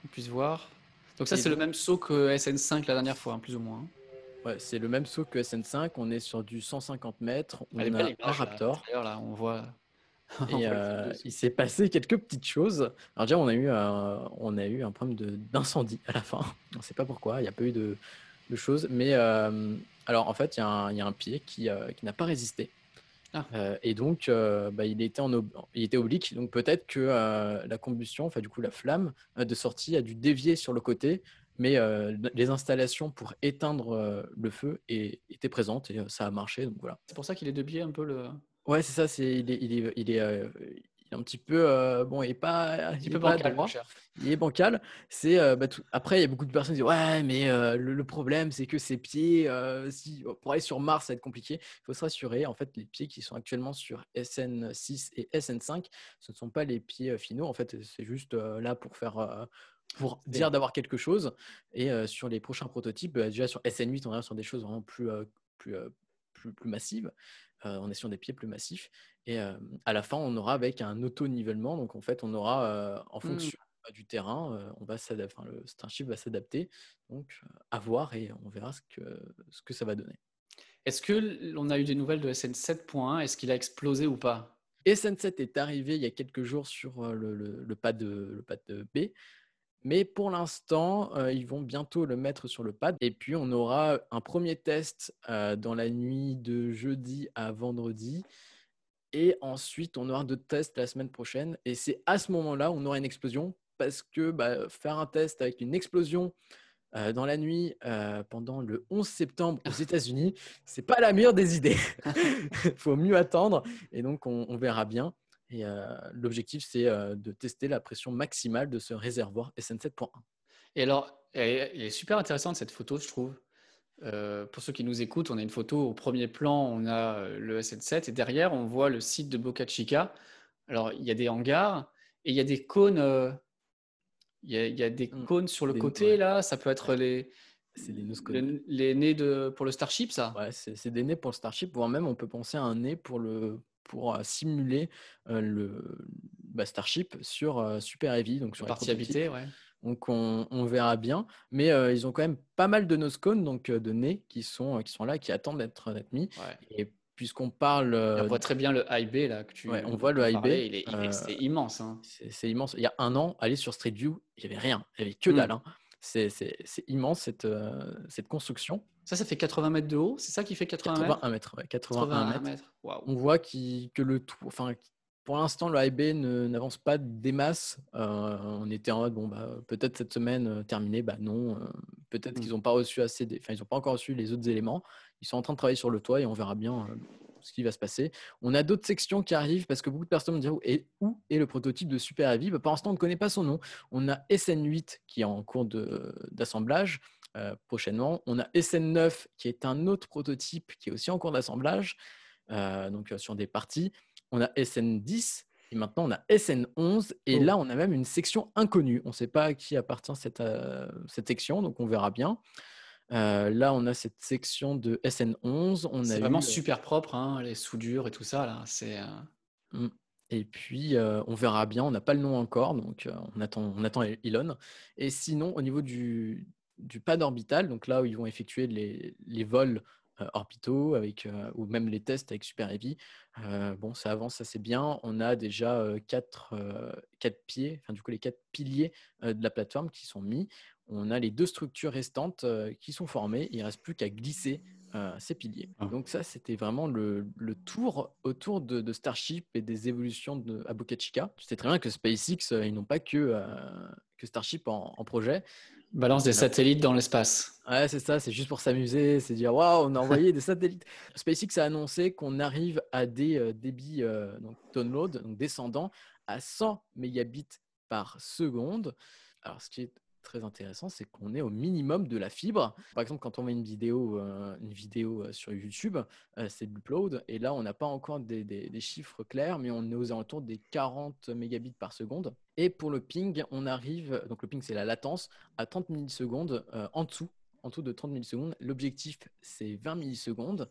[SPEAKER 2] qu'on puisse voir. Donc ça, c'est le même saut que SN5 la dernière fois, hein, plus ou moins. Hein.
[SPEAKER 1] Ouais, c'est le même saut que SN5. On est sur du 150 mètres. On a un Raptor.
[SPEAKER 2] Là, on voit.
[SPEAKER 1] Et euh, il s'est passé quelques petites choses. Alors déjà, on a eu un, on a eu un problème d'incendie à la fin. On ne sait pas pourquoi. Il n'y a pas eu de, choses. Mais euh, alors, en fait, il y, a un pied qui, euh, qui n'a pas résisté. Ah. Euh, et donc, euh, bah, il, était en il était oblique. Donc, peut-être que euh, la combustion, enfin, du coup, la flamme de sortie a dû dévier sur le côté. Mais les installations pour éteindre le feu étaient présentes et ça a marché. Donc, voilà.
[SPEAKER 2] C'est pour ça qu'il est de biais un peu le.
[SPEAKER 1] Ouais, c'est ça. C'est, il est, il est, il est, un petit peu euh, bon, il est pas,
[SPEAKER 2] un petit peu bancal,
[SPEAKER 1] il est bancal. C'est euh, bah, après il y a beaucoup de personnes qui disent ouais, mais euh, le, problème c'est que ses pieds, si pour aller sur Mars, ça va être compliqué. Il faut se rassurer. En fait, les pieds qui sont actuellement sur SN6 et SN5, ce ne sont pas les pieds finaux. En fait, c'est juste là pour faire pour dire d'avoir quelque chose. Et sur les prochains prototypes, bah, déjà sur SN8, on est sur des choses vraiment plus, plus, plus, plus massives. On est sur des pieds plus massifs. Et à la fin, on aura avec un auto-nivellement. Donc, en fait, on aura en, mmh. fonction, du terrain, on va enfin, le Starship va s'adapter. Donc, à voir et on verra ce que, ce que ça va donner.
[SPEAKER 2] Est-ce que l'on a eu des nouvelles de SN7.1 Est-ce qu'il a explosé ou pas?
[SPEAKER 1] SN7 est arrivé il y a quelques jours sur le, le, pad, le pad B. Mais pour l'instant, ils vont bientôt le mettre sur le pad. Et puis, on aura un premier test dans la nuit de jeudi à vendredi. Et ensuite, on aura d'autres tests la semaine prochaine. Et c'est à ce moment-là on aura une explosion. Parce que bah, faire un test avec une explosion dans la nuit pendant le 11 septembre aux États-Unis, c'est pas la meilleure des idées. Il faut mieux attendre et donc on, verra bien. Et l'objectif, c'est de tester la pression maximale de ce réservoir SN7.1.
[SPEAKER 2] Et alors, elle est super intéressante cette photo, je trouve. pour ceux qui nous écoutent, on a une photo au premier plan, on a le SN7 et derrière, on voit le site de Boca Chica. Alors, il y a des hangars et il y a des cônes il y, a, des mmh. cônes sur le côté, là. Ça peut être les, les nez de, pour le Starship, ça?
[SPEAKER 1] Ouais, c'est des nez pour le Starship, voire même on peut penser à un nez pour, le, pour simuler le bah, Starship sur Super Heavy, donc sur
[SPEAKER 2] partie habitée, ouais.
[SPEAKER 1] Donc on, on, verra bien, mais ils ont quand même pas mal de noscones, donc de nez qui sont, qui sont là, qui attendent d'être mis. Et puisqu'on parle.
[SPEAKER 2] on voit très bien le IB là que tu.
[SPEAKER 1] Ouais, on voit le IB.
[SPEAKER 2] Il est, c'est immense. Hein.
[SPEAKER 1] C'est immense. Il y a un an, aller sur Street View, il n'y avait rien. Il n'y avait que hmm. dalle. Hein. C'est immense cette, euh, cette construction.
[SPEAKER 2] Ça, ça fait 80 mètres de haut. C'est ça qui fait 80
[SPEAKER 1] 81 mètres? 81 mètres. On voit que le tout. Enfin, pour l'instant, le IB n'avance pas des masses. Euh, on était en mode, bon, bah, peut-être cette semaine terminée. Bah non. peut-être hmm. qu'ils n'ont pas reçu assez. Enfin, ils n'ont pas encore reçu les autres éléments. Ils sont en train de travailler sur le toit et on verra bien euh, ce qui va se passer. On a d'autres sections qui arrivent parce que beaucoup de personnes me diront et où est le prototype de Super Heavy? Bah, Pour l'instant, on ne connaît pas son nom. On a SN8 qui est en cours d'assemblage. Euh, prochainement. On a SN9 qui est un autre prototype qui est aussi en cours d'assemblage, euh, donc sur des parties. On a SN10 et maintenant on a SN11 et là on a même une section inconnue. On ne sait pas à qui appartient cette, cette section, donc on verra bien. Euh, là, on a cette section de SN11. On
[SPEAKER 2] c'est vraiment euh super propre, hein, les soudures et tout ça. Là, c'est. Euh
[SPEAKER 1] mmh. Et puis, on verra bien. On n'a pas le nom encore, donc on attend, on attend Elon. Et sinon, au niveau du, du pad orbital, donc là où ils vont effectuer les, les vols orbitaux avec, ou même les tests avec Super Heavy, bon, ça avance assez bien. On a déjà quatre, quatre pieds, enfin du coup les quatre piliers de la plateforme qui sont mis on a les deux structures restantes euh, qui sont formées. Il ne reste plus qu'à glisser euh, ces piliers. Ah. Donc ça, c'était vraiment le, tour autour de, Starship et des évolutions de, à Boca Chica. Tu sais très bien que SpaceX, euh, ils n'ont pas que, que Starship en, projet.
[SPEAKER 2] Balance des satellites dans l'espace.
[SPEAKER 1] Ouais, c'est ça, c'est juste pour s'amuser, c'est dire waouh, on a envoyé des satellites. SpaceX a annoncé qu'on arrive à des débits donc download, donc descendants, à 100 mégabits par seconde. Alors, ce qui est très intéressant, c'est qu'on est au minimum de la fibre. Par exemple, quand on met une vidéo, euh, une vidéo euh, sur YouTube, euh, c'est de l'upload, et là, on n'a pas encore des, chiffres clairs, mais on est aux alentours des 40 mégabits par seconde. Et pour le ping, on arrive, donc le ping, c'est la latence, à 30 millisecondes en dessous, en dessous de 30 millisecondes. L'objectif, c'est 20 millisecondes.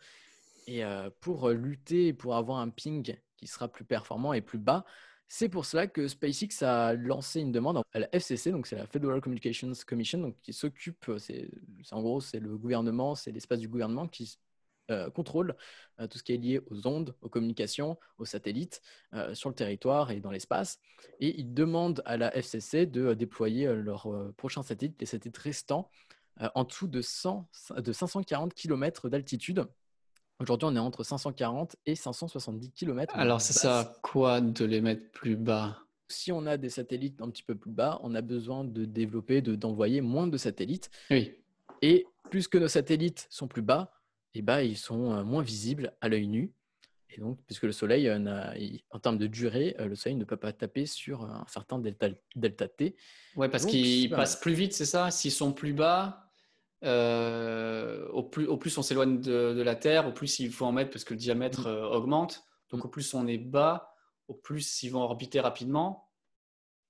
[SPEAKER 1] Et pour lutter, pour avoir un ping qui sera plus performant et plus bas, c'est pour cela que SpaceX a lancé une demande à la FCC, donc c'est la Federal Communications Commission, donc qui s'occupe, euh, c'est en gros c'est le gouvernement, c'est l'espace du gouvernement qui euh, contrôle euh, tout ce qui est lié aux ondes, aux communications, aux satellites sur le territoire et dans l'espace. Et ils demandent à la FCC de déployer leurs prochains satellites, les satellites restants, en dessous de, 100, de 540 km d'altitude Aujourd'hui, on est entre 540 et 570 km.
[SPEAKER 2] Alors, ça sert à quoi de les mettre plus bas?
[SPEAKER 1] Si on a des satellites un petit peu plus bas, on a besoin de développer, d'envoyer moins de satellites.
[SPEAKER 2] Oui.
[SPEAKER 1] Et plus que nos satellites sont plus bas, eh ben, ils sont euh, moins visibles à l'œil nu. Et donc, puisque le Soleil, euh, en termes de durée, euh, le Soleil ne peut pas taper sur un certain delta, delta T.
[SPEAKER 2] Oui, parce qu'ils passent plus vite, c'est ça? S'ils sont plus bas, euh, au, plus, au plus on s'éloigne de, la Terre, au plus il faut en mettre parce que le diamètre mm. euh, augmente. Donc mm. au plus on est bas, au plus ils vont orbiter rapidement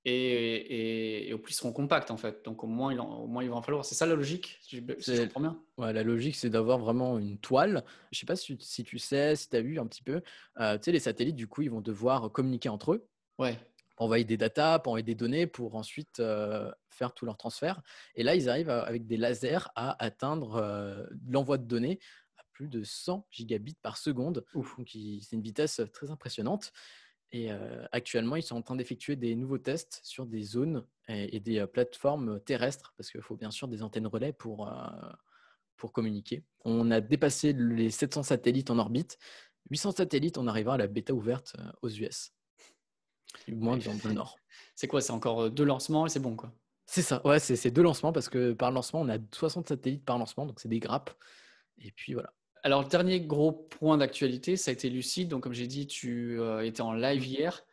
[SPEAKER 2] et, au plus ils seront compacts en fait. Donc au moins il, au moins, il va en falloir. C'est ça la logique si je, comprends bien?
[SPEAKER 1] ouais, La logique c'est d'avoir vraiment une toile. Je sais pas si, tu sais, si tu as vu un petit peu. Euh, tu sais, les satellites du coup ils vont devoir communiquer entre eux.
[SPEAKER 2] Ouais.
[SPEAKER 1] Envoyer des pour envoyer des données, pour ensuite faire tout leur transfert. Et là, ils arrivent avec des lasers à atteindre l'envoi de données à plus de 100 gigabits par seconde. Donc, c'est une vitesse très impressionnante. Et actuellement, ils sont en train d'effectuer des nouveaux tests sur des zones et, des plateformes terrestres, parce qu'il faut bien sûr des antennes relais pour, pour communiquer. On a dépassé les 700 satellites en orbite. 800 satellites, on arrivera à la bêta ouverte aux US. Moins dans le nord.
[SPEAKER 2] C'est quoi C'est encore deux lancements et c'est bon, quoi?
[SPEAKER 1] C'est ça, ouais, c'est deux lancements, parce que par lancement, on a 60 satellites par lancement, donc c'est des grappes. Et puis voilà.
[SPEAKER 2] Alors, le dernier gros point d'actualité, ça a été Lucide. Donc, comme j'ai dit, tu euh, étais en live hier.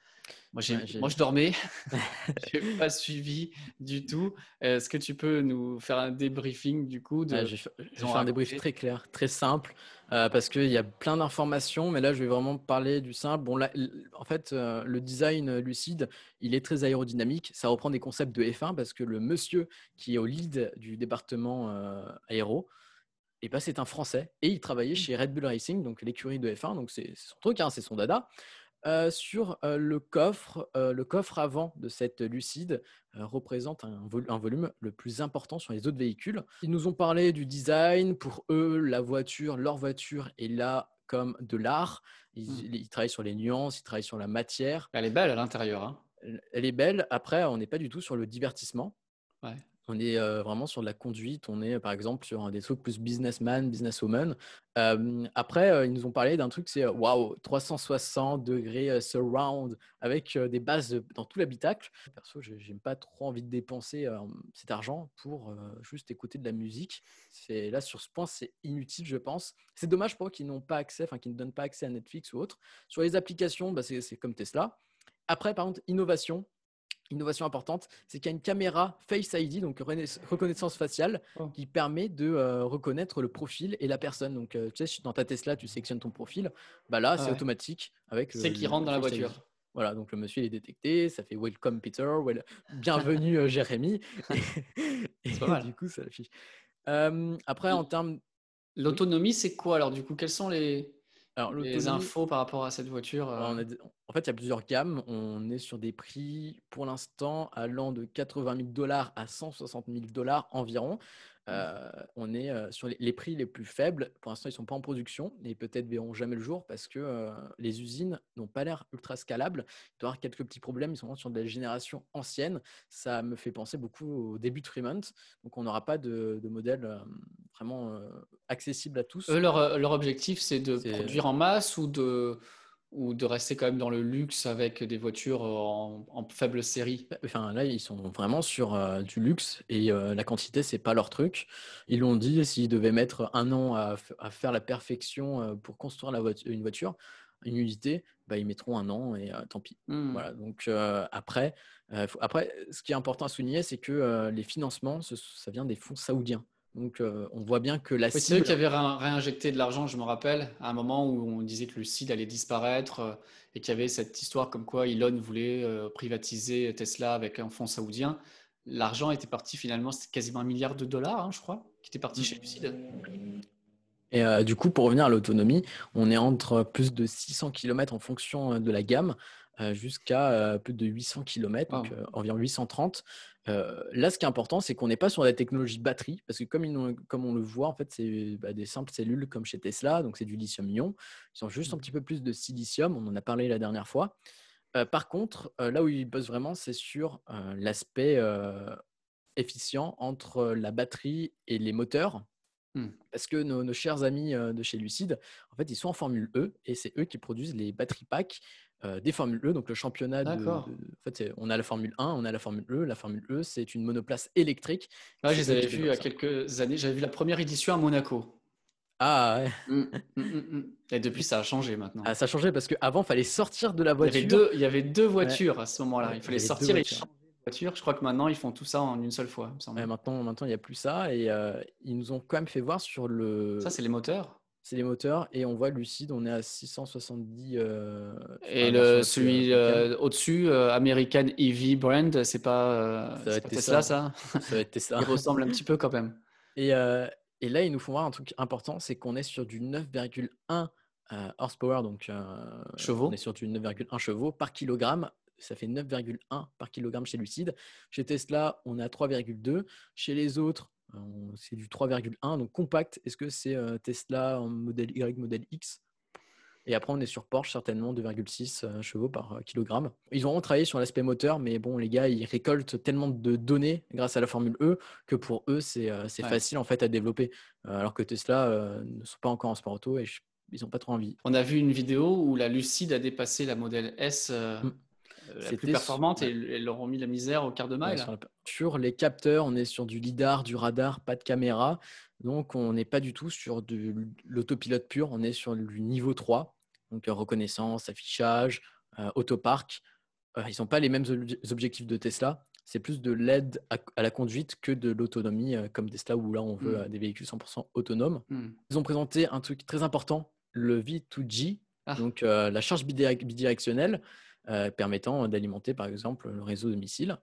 [SPEAKER 2] Moi, moi je dormais. je n'ai pas suivi du tout. Est-ce que tu peux nous faire un débriefing du coup
[SPEAKER 1] de... Je vais faire un débriefing très clair, très simple, euh, parce qu'il y a plein d'informations, mais là, je vais vraiment parler du simple. Bon, là, en fait, euh, le design lucide, il est très aérodynamique. Ça reprend des concepts de F1 parce que le monsieur qui est au lead du département aéro, et bah, c'est un Français et il travaillait mmh. chez Red Bull Racing, donc l'écurie de F1, donc c'est son truc, hein, c'est son dada. Euh, sur euh, le coffre, euh, le coffre avant de cette Lucide représente un, volume le plus important sur les autres véhicules. Ils nous ont parlé du design. Pour eux, la voiture, leur voiture est là comme de l'art. Ils, mmh. travaillent sur les nuances, ils travaillent sur la matière.
[SPEAKER 2] Elle est belle à l'intérieur. Hein.
[SPEAKER 1] Elle est belle. Après, on n'est pas du tout sur le divertissement. Ouais. On est vraiment sur de la conduite. On est par exemple sur des trucs plus businessman, businesswoman. après, ils nous ont parlé d'un truc, c'est waouh, 360 degrés surround avec des bases dans tout l'habitacle. Perso, n'ai pas trop envie de dépenser cet argent pour juste écouter de la musique. C'est là sur ce point, c'est inutile, je pense. C'est dommage pour eux qui n'ont pas accès, enfin qui ne donnent pas accès à Netflix ou autre. Sur les applications, bah, c'est comme Tesla. Après, par contre, innovation, innovation importante, c'est qu'il y a une caméra Face ID, donc reconnaissance faciale, oh. qui permet de euh, reconnaître le profil et la personne. Donc, euh, tu sais, dans ta Tesla, tu sélectionnes ton profil. Bah là, c'est automatique avec.
[SPEAKER 2] C'est qui rentre dans la voiture.
[SPEAKER 1] Voilà, donc le monsieur est détecté, ça fait Welcome Peter, bienvenue euh, Jérémy. et, du coup, ça affiche. après, en termes.
[SPEAKER 2] L'autonomie, c'est quoi alors du coup Quels sont les, alors, les infos par rapport à cette voiture
[SPEAKER 1] euh En fait, il y a plusieurs gammes. On est sur des prix pour l'instant allant de 80 000 dollars à 160 000 dollars environ. Euh, on est euh, sur les, prix les plus faibles. Pour l'instant, ils ne sont pas en production et peut-être verront jamais le jour parce que les usines n'ont pas l'air ultra scalables. Il doit y avoir quelques petits problèmes. Ils sont sur des générations anciennes. Ça me fait penser beaucoup au début de Fremont. Donc, on n'aura pas de, de modèle vraiment accessible à tous.
[SPEAKER 2] leur, leur, objectif, c'est de produire en masse ou de, ou de rester quand même dans le luxe avec des voitures en, faible série?
[SPEAKER 1] Bah, Enfin, là, ils sont vraiment sur du luxe et la quantité, c'est pas leur truc. Ils l'ont dit, s'ils devaient mettre un an à, à faire la perfection pour construire la une voiture, une unité, bah, ils mettront un an et tant pis. Mmh. Voilà, donc après, après, ce qui est important à souligner, c'est que les financements, ça vient des fonds saoudiens. Donc, euh, on voit bien que la
[SPEAKER 2] oui, C'est eux qui avaient réinjecté de l'argent, je me rappelle, à un moment où on disait que le allait disparaître euh, et qu'il y avait cette histoire comme quoi Elon voulait euh, privatiser Tesla avec un fonds saoudien. L'argent était parti finalement, c'était quasiment un milliard de dollars, hein, je crois, qui était parti chez Lucid.
[SPEAKER 1] Et du coup, pour revenir à l'autonomie, on est entre plus de 600 km en fonction de la gamme jusqu'à plus de 800 km, donc environ 830. Là, ce qui est important, c'est qu'on n'est pas sur la technologie batterie, parce que comme, comme on le voit, en fait, c'est bah, des simples cellules comme chez Tesla, donc c'est du lithium-ion. Ils ont juste un mmh. petit peu plus de silicium, on en a parlé la dernière fois. par contre, là où ils bossent vraiment, c'est sur l'aspect efficient entre la batterie et les moteurs. Mmh. Parce que nos, nos, chers amis de chez Lucide, en fait, ils sont en Formule E et c'est eux qui produisent les batteries pack euh, des Formules E, donc le championnat de, en fait, on a la Formule 1, on a la Formule E. La Formule E, c'est une monoplace électrique.
[SPEAKER 2] je les avais vus il y a quelques années. J'avais vu la première édition à Monaco.
[SPEAKER 1] Ah ouais. Mmh,
[SPEAKER 2] mmh, mmh, Et depuis, ça a changé maintenant.
[SPEAKER 1] Ah, ça a changé parce qu'avant, il fallait sortir de la voiture.
[SPEAKER 2] Il y avait deux, il y avait deux voitures à ce moment-là. il fallait sortir et changer de voiture. Je crois que maintenant, ils font tout ça en une seule fois.
[SPEAKER 1] maintenant, maintenant, il n'y a plus ça. Et euh, ils nous ont quand même fait voir sur le.
[SPEAKER 2] Ça, c'est les moteurs
[SPEAKER 1] c'est les moteurs et on voit Lucide, on est à 670. Euh,
[SPEAKER 2] et le, celui euh, au-dessus, euh, American EV Brand, c'est pas, ça va être Tesla, ça
[SPEAKER 1] Ça va être Tesla.
[SPEAKER 2] Il ressemble un petit peu quand même.
[SPEAKER 1] Et, et là, ils nous font voir un truc important, c'est qu'on est sur du 9,1 horsepower, donc
[SPEAKER 2] chevaux.
[SPEAKER 1] on est sur du 9,1 chevaux par kilogramme ça fait 9,1 par kilogramme chez Lucide. Chez Tesla, on a 3,2. Chez les autres, c'est du 3,1. Donc compact, est-ce que c'est Tesla en modèle Y, modèle X? Et après, on est sur Porsche, certainement 2,6 chevaux par kilogramme. Ils ont travaillé sur l'aspect moteur, mais bon, les gars, ils récoltent tellement de données grâce à la Formule E que pour eux, c'est facile en fait à développer. alors que Tesla ne sont pas encore en sport auto et ils n'ont pas trop envie.
[SPEAKER 2] On a vu une vidéo où la Lucide a dépassé la modèle S. Mmh. La plus performante et ils leur ont mis la misère au quart de mile.
[SPEAKER 1] sur, les capteurs, on est sur du lidar, du radar, pas de caméra. Donc, on n'est pas du tout sur de l'autopilote pur, on est sur du niveau 3 donc reconnaissance, affichage, autopark. ils n'ont pas les mêmes objectifs de Tesla. C'est plus de l'aide à, la conduite que de l'autonomie comme Tesla où là on veut mmh. des véhicules 100% autonomes. Mmh. Ils ont présenté un truc très important, le V2G, ah. donc la charge bidirectionnelle permettant d'alimenter par exemple le réseau de missiles.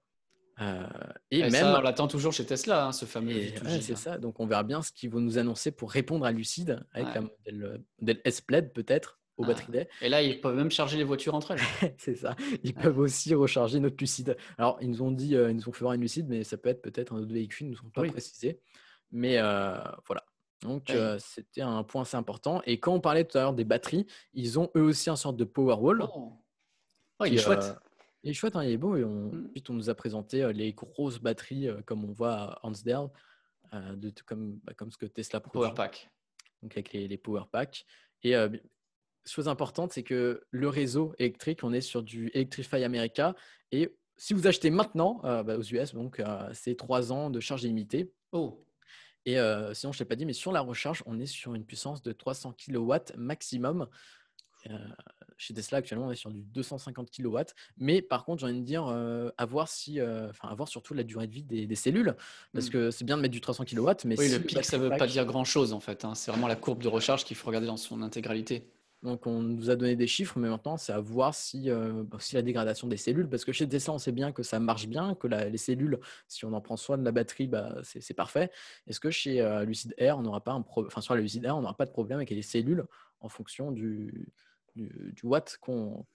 [SPEAKER 2] et, même, ça, on l'attend toujours chez Tesla, hein, ce fameux.
[SPEAKER 1] V2G. c'est ça. Donc, on verra bien ce qu'ils vont nous annoncer pour répondre à Lucide avec la modèle, modèle S-Plaid peut-être aux ah. batteries
[SPEAKER 2] Et là, ils peuvent même charger les voitures entre elles.
[SPEAKER 1] c'est ça. Ils peuvent aussi recharger notre Lucide. Alors, ils nous ont dit, euh, ils nous ont fait voir une Lucide, mais ça peut être peut-être un autre véhicule, ils ne nous ont pas précisé. Mais euh, voilà. Donc, euh, c'était un point assez important. Et quand on parlait tout à l'heure des batteries, ils ont eux aussi un sorte de Powerwall.
[SPEAKER 2] Oh. Il est chouette.
[SPEAKER 1] Il est chouette, hein, il est beau. Et on, mm. Ensuite, on nous a présenté les grosses batteries, comme on voit à Hansdale, de, comme, bah, comme ce que Tesla
[SPEAKER 2] propose. Powerpack.
[SPEAKER 1] Donc, avec les, les Powerpack. Et chose importante, c'est que le réseau électrique, on est sur du Electrify America. Et si vous achetez maintenant euh, bah, aux US, donc euh, c'est trois ans de charge illimitée.
[SPEAKER 2] Oh.
[SPEAKER 1] Et euh, sinon, je ne t'ai pas dit, mais sur la recharge, on est sur une puissance de 300 kW maximum. Chez Tesla, actuellement, on est sur du 250 kW. Mais par contre, j'ai envie de dire, à voir si, enfin, à voir surtout la durée de vie des, cellules, parce hmm. que c'est bien de mettre du 300 kW, mais
[SPEAKER 2] oui, le pic, ça ne veut pas dire grand-chose en fait. Hein. C'est vraiment la courbe de recharge qu'il faut regarder dans son intégralité.
[SPEAKER 1] Donc, on nous a donné des chiffres, mais maintenant, c'est à voir si, euh, bah, si, la dégradation des cellules, parce que chez Tesla, on sait bien que ça marche bien, que les cellules, si on en prend soin de la batterie, bah, c'est parfait. Est-ce que chez euh, Lucid Air, on n'aura pas un enfin, sur la Lucid Air, on n'aura pas de problème avec les cellules en fonction du, du, watt qu'on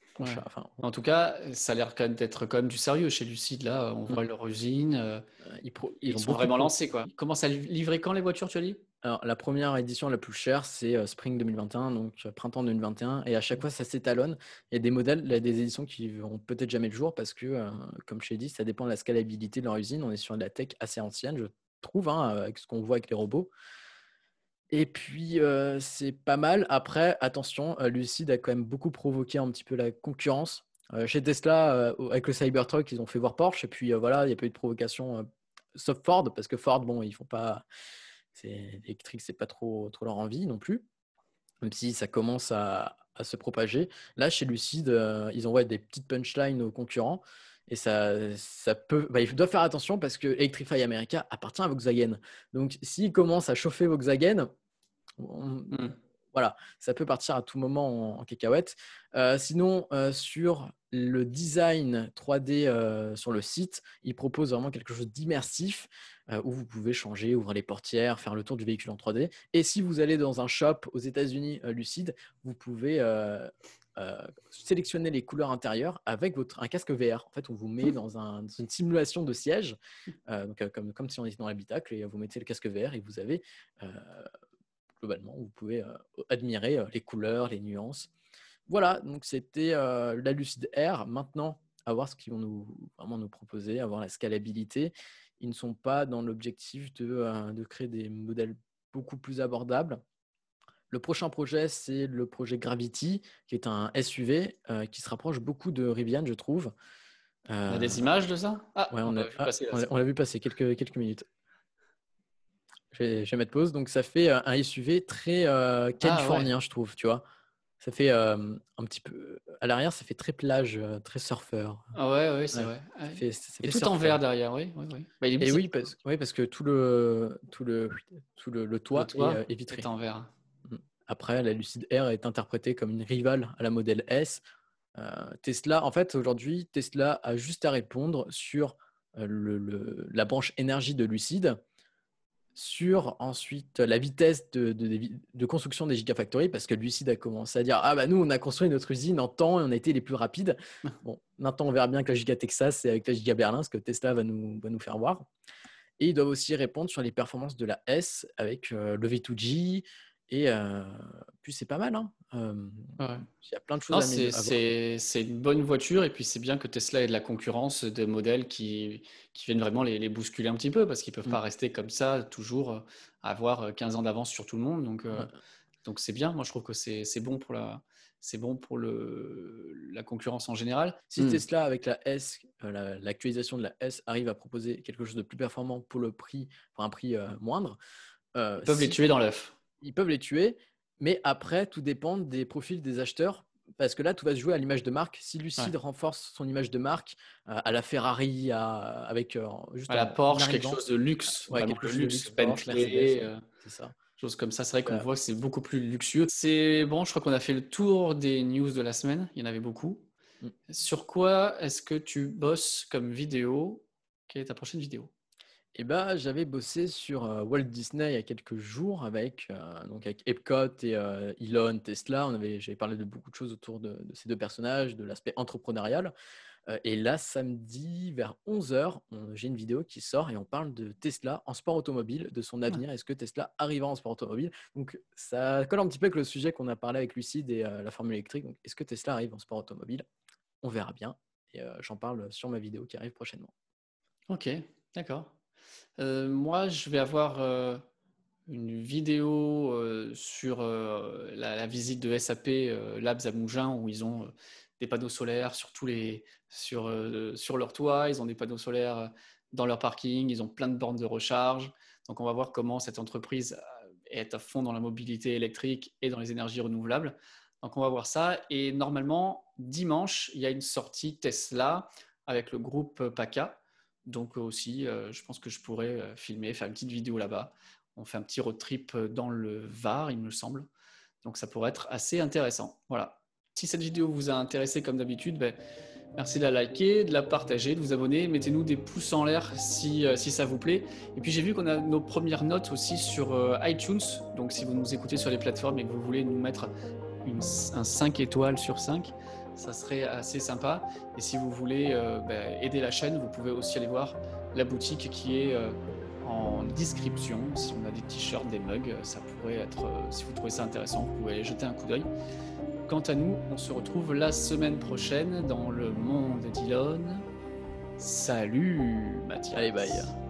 [SPEAKER 2] en tout cas, ça a l'air quand même d'être quand même du sérieux chez Lucid. Là, on mmh. voit leur usine. Euh, ils, ils, sont vraiment lancés. Quoi. Ils commencent à livrer quand les voitures, tu as dit
[SPEAKER 1] alors, la première édition la plus chère, c'est euh, Spring 2021, donc euh, printemps 2021. Et à chaque fois, ça s'étalonne. Il y a des modèles, il y a des éditions qui verront peut-être jamais le jour parce que, euh, comme je l'ai dit, ça dépend de la scalabilité de leur usine. On est sur de la tech assez ancienne, je trouve, hein, avec ce qu'on voit avec les robots. Et puis, c'est pas mal. Après, attention, Lucid a quand même beaucoup provoqué un petit peu la concurrence. chez Tesla, avec le Cybertruck, ils ont fait voir Porsche. Et puis, voilà, il n'y a pas eu de provocation, sauf Ford, parce que Ford, bon, ils font pas c'est électrique, c'est pas trop, trop leur envie non plus, même si ça commence à, se propager. Là, chez Lucide, euh, ils envoient des petites punchlines aux concurrents. Et ça, ça peut. Bah, ils doivent faire attention parce que Electrify America appartient à Volkswagen. Donc, s'ils commencent à chauffer Volkswagen, mmh. voilà, ça peut partir à tout moment en, cacahuète. Euh, sinon, euh, sur le design 3D sur le site, ils proposent vraiment quelque chose d'immersif. Euh, où vous pouvez changer, ouvrir les portières, faire le tour du véhicule en 3D. Et si vous allez dans un shop aux États-Unis euh, lucide, vous pouvez euh, sélectionner les couleurs intérieures avec votre, un casque VR. En fait, on vous met dans, une simulation de siège, comme, comme si on était dans l'habitacle, et vous mettez le casque VR et vous avez, globalement, vous pouvez admirer les couleurs, les nuances. Voilà, donc c'était la Lucide Air. Maintenant, à voir ce qu'ils vont nous, vraiment nous proposer, avoir la scalabilité ils ne sont pas dans l'objectif de, euh, de, créer des modèles beaucoup plus abordables. Le prochain projet, c'est le projet Gravity, qui est un SUV euh, qui se rapproche beaucoup de Rivian, je trouve.
[SPEAKER 2] on a des euh, images de ça?
[SPEAKER 1] Ah, on, l'a vu, passer quelques, quelques minutes. Je vais, mettre pause. Donc, ça fait un SUV très ah, californien, je trouve, tu vois. Ça fait un petit peu. À l'arrière, ça fait très plage, très surfeur.
[SPEAKER 2] Ah ouais, ouais, c'est vrai. et tout en vert derrière, oui. oui, oui.
[SPEAKER 1] Bah, et oui parce, oui, parce que tout le, tout le, tout le, toit, est, vitré.
[SPEAKER 2] en vert.
[SPEAKER 1] Mmh. Après, la Lucid Air est interprétée comme une rivale à la modèle S. Tesla, en fait, aujourd'hui, Tesla a juste à répondre sur le, la branche énergie de Lucid sur ensuite la vitesse de, de, construction des Gigafactory parce que Lucid a commencé à dire Ah, bah nous, on a construit notre usine en temps et on a été les plus rapides. Bon, maintenant, on verra bien avec la Giga Texas et avec la Giga Berlin, ce que Tesla va nous, va nous faire voir. Et ils doivent aussi répondre sur les performances de la S avec euh, le V2G, et puis c'est pas mal. Hein. Il y a plein de choses à
[SPEAKER 2] c'est, c'est une bonne voiture et puis c'est bien que Tesla ait de la concurrence de modèles qui, qui viennent vraiment les, les, bousculer un petit peu parce qu'ils ne peuvent mmh. pas rester comme ça, toujours avoir 15 ans d'avance sur tout le monde. Donc donc c'est bien. Moi je trouve que c'est, bon pour la. C'est bon pour le, la concurrence en général.
[SPEAKER 1] Si mmh. Tesla, avec la S, l'actualisation de la S, arrive à proposer quelque chose de plus performant pour le prix, pour un prix moindre,
[SPEAKER 2] ils peuvent les tuer dans l'œuf
[SPEAKER 1] ils peuvent les tuer, mais après, tout dépend des profils des acheteurs. Parce que là, tout va se jouer à l'image de marque. Si Lucide renforce son image de marque euh, à la Ferrari, à, avec
[SPEAKER 2] euh, juste à la Porsche, quelque chose de luxe,
[SPEAKER 1] ouais, quelque chose de luxe,
[SPEAKER 2] Bentley, euh, c'est ça. Chose comme ça, c'est vrai qu'on voit que c'est beaucoup plus luxueux. C'est bon, je crois qu'on a fait le tour des news de la semaine. Il y en avait beaucoup. Mm. Sur quoi est-ce que tu bosses comme vidéo? Quelle est ta prochaine vidéo?
[SPEAKER 1] Et bah, j'avais bossé sur Walt Disney il y a quelques jours avec, donc avec Epcot et Elon, Tesla. On avait, j'avais parlé de beaucoup de choses autour de, ces deux personnages, de l'aspect entrepreneurial. et là, samedi, vers 11h, j'ai une vidéo qui sort et on parle de Tesla en sport automobile, de son avenir. Est-ce que Tesla arrivera en sport automobile? Donc, ça colle un petit peu avec le sujet qu'on a parlé avec Lucide et la formule électrique. Donc, est-ce que Tesla arrive en sport automobile? On verra bien. Et j'en parle sur ma vidéo qui arrive prochainement.
[SPEAKER 2] Ok, d'accord. Euh, moi, je vais avoir euh, une vidéo euh, sur la, visite de SAP Labs à Mougins où ils ont des panneaux solaires sur, tous les, sur, sur leur toit, ils ont des panneaux solaires dans leur parking, ils ont plein de bornes de recharge. Donc, on va voir comment cette entreprise est à fond dans la mobilité électrique et dans les énergies renouvelables. Donc, on va voir ça. Et normalement, dimanche, il y a une sortie Tesla avec le groupe PACA. Donc aussi, euh, je pense que je pourrais euh, filmer, faire une petite vidéo là-bas. On fait un petit road trip euh, dans le Var, il me semble. Donc ça pourrait être assez intéressant. Voilà. Si cette vidéo vous a intéressé comme d'habitude, ben, merci de la liker, de la partager, de vous abonner. Mettez-nous des pouces en l'air si, si ça vous plaît. Et puis j'ai vu qu'on a nos premières notes aussi sur iTunes. Donc si vous nous écoutez sur les plateformes et que vous voulez nous mettre un 5 étoiles sur 5, ça serait assez sympa. Et si vous voulez euh, ben, aider la chaîne, vous pouvez aussi aller voir la boutique qui est euh, en description. Si on a des t-shirts, des mugs, ça pourrait être, euh, si vous trouvez ça intéressant, vous pouvez aller jeter un coup d'œil. Quant à nous, on se retrouve la semaine prochaine dans le monde d'Elon. Salut Mathias.
[SPEAKER 1] Allez, bye.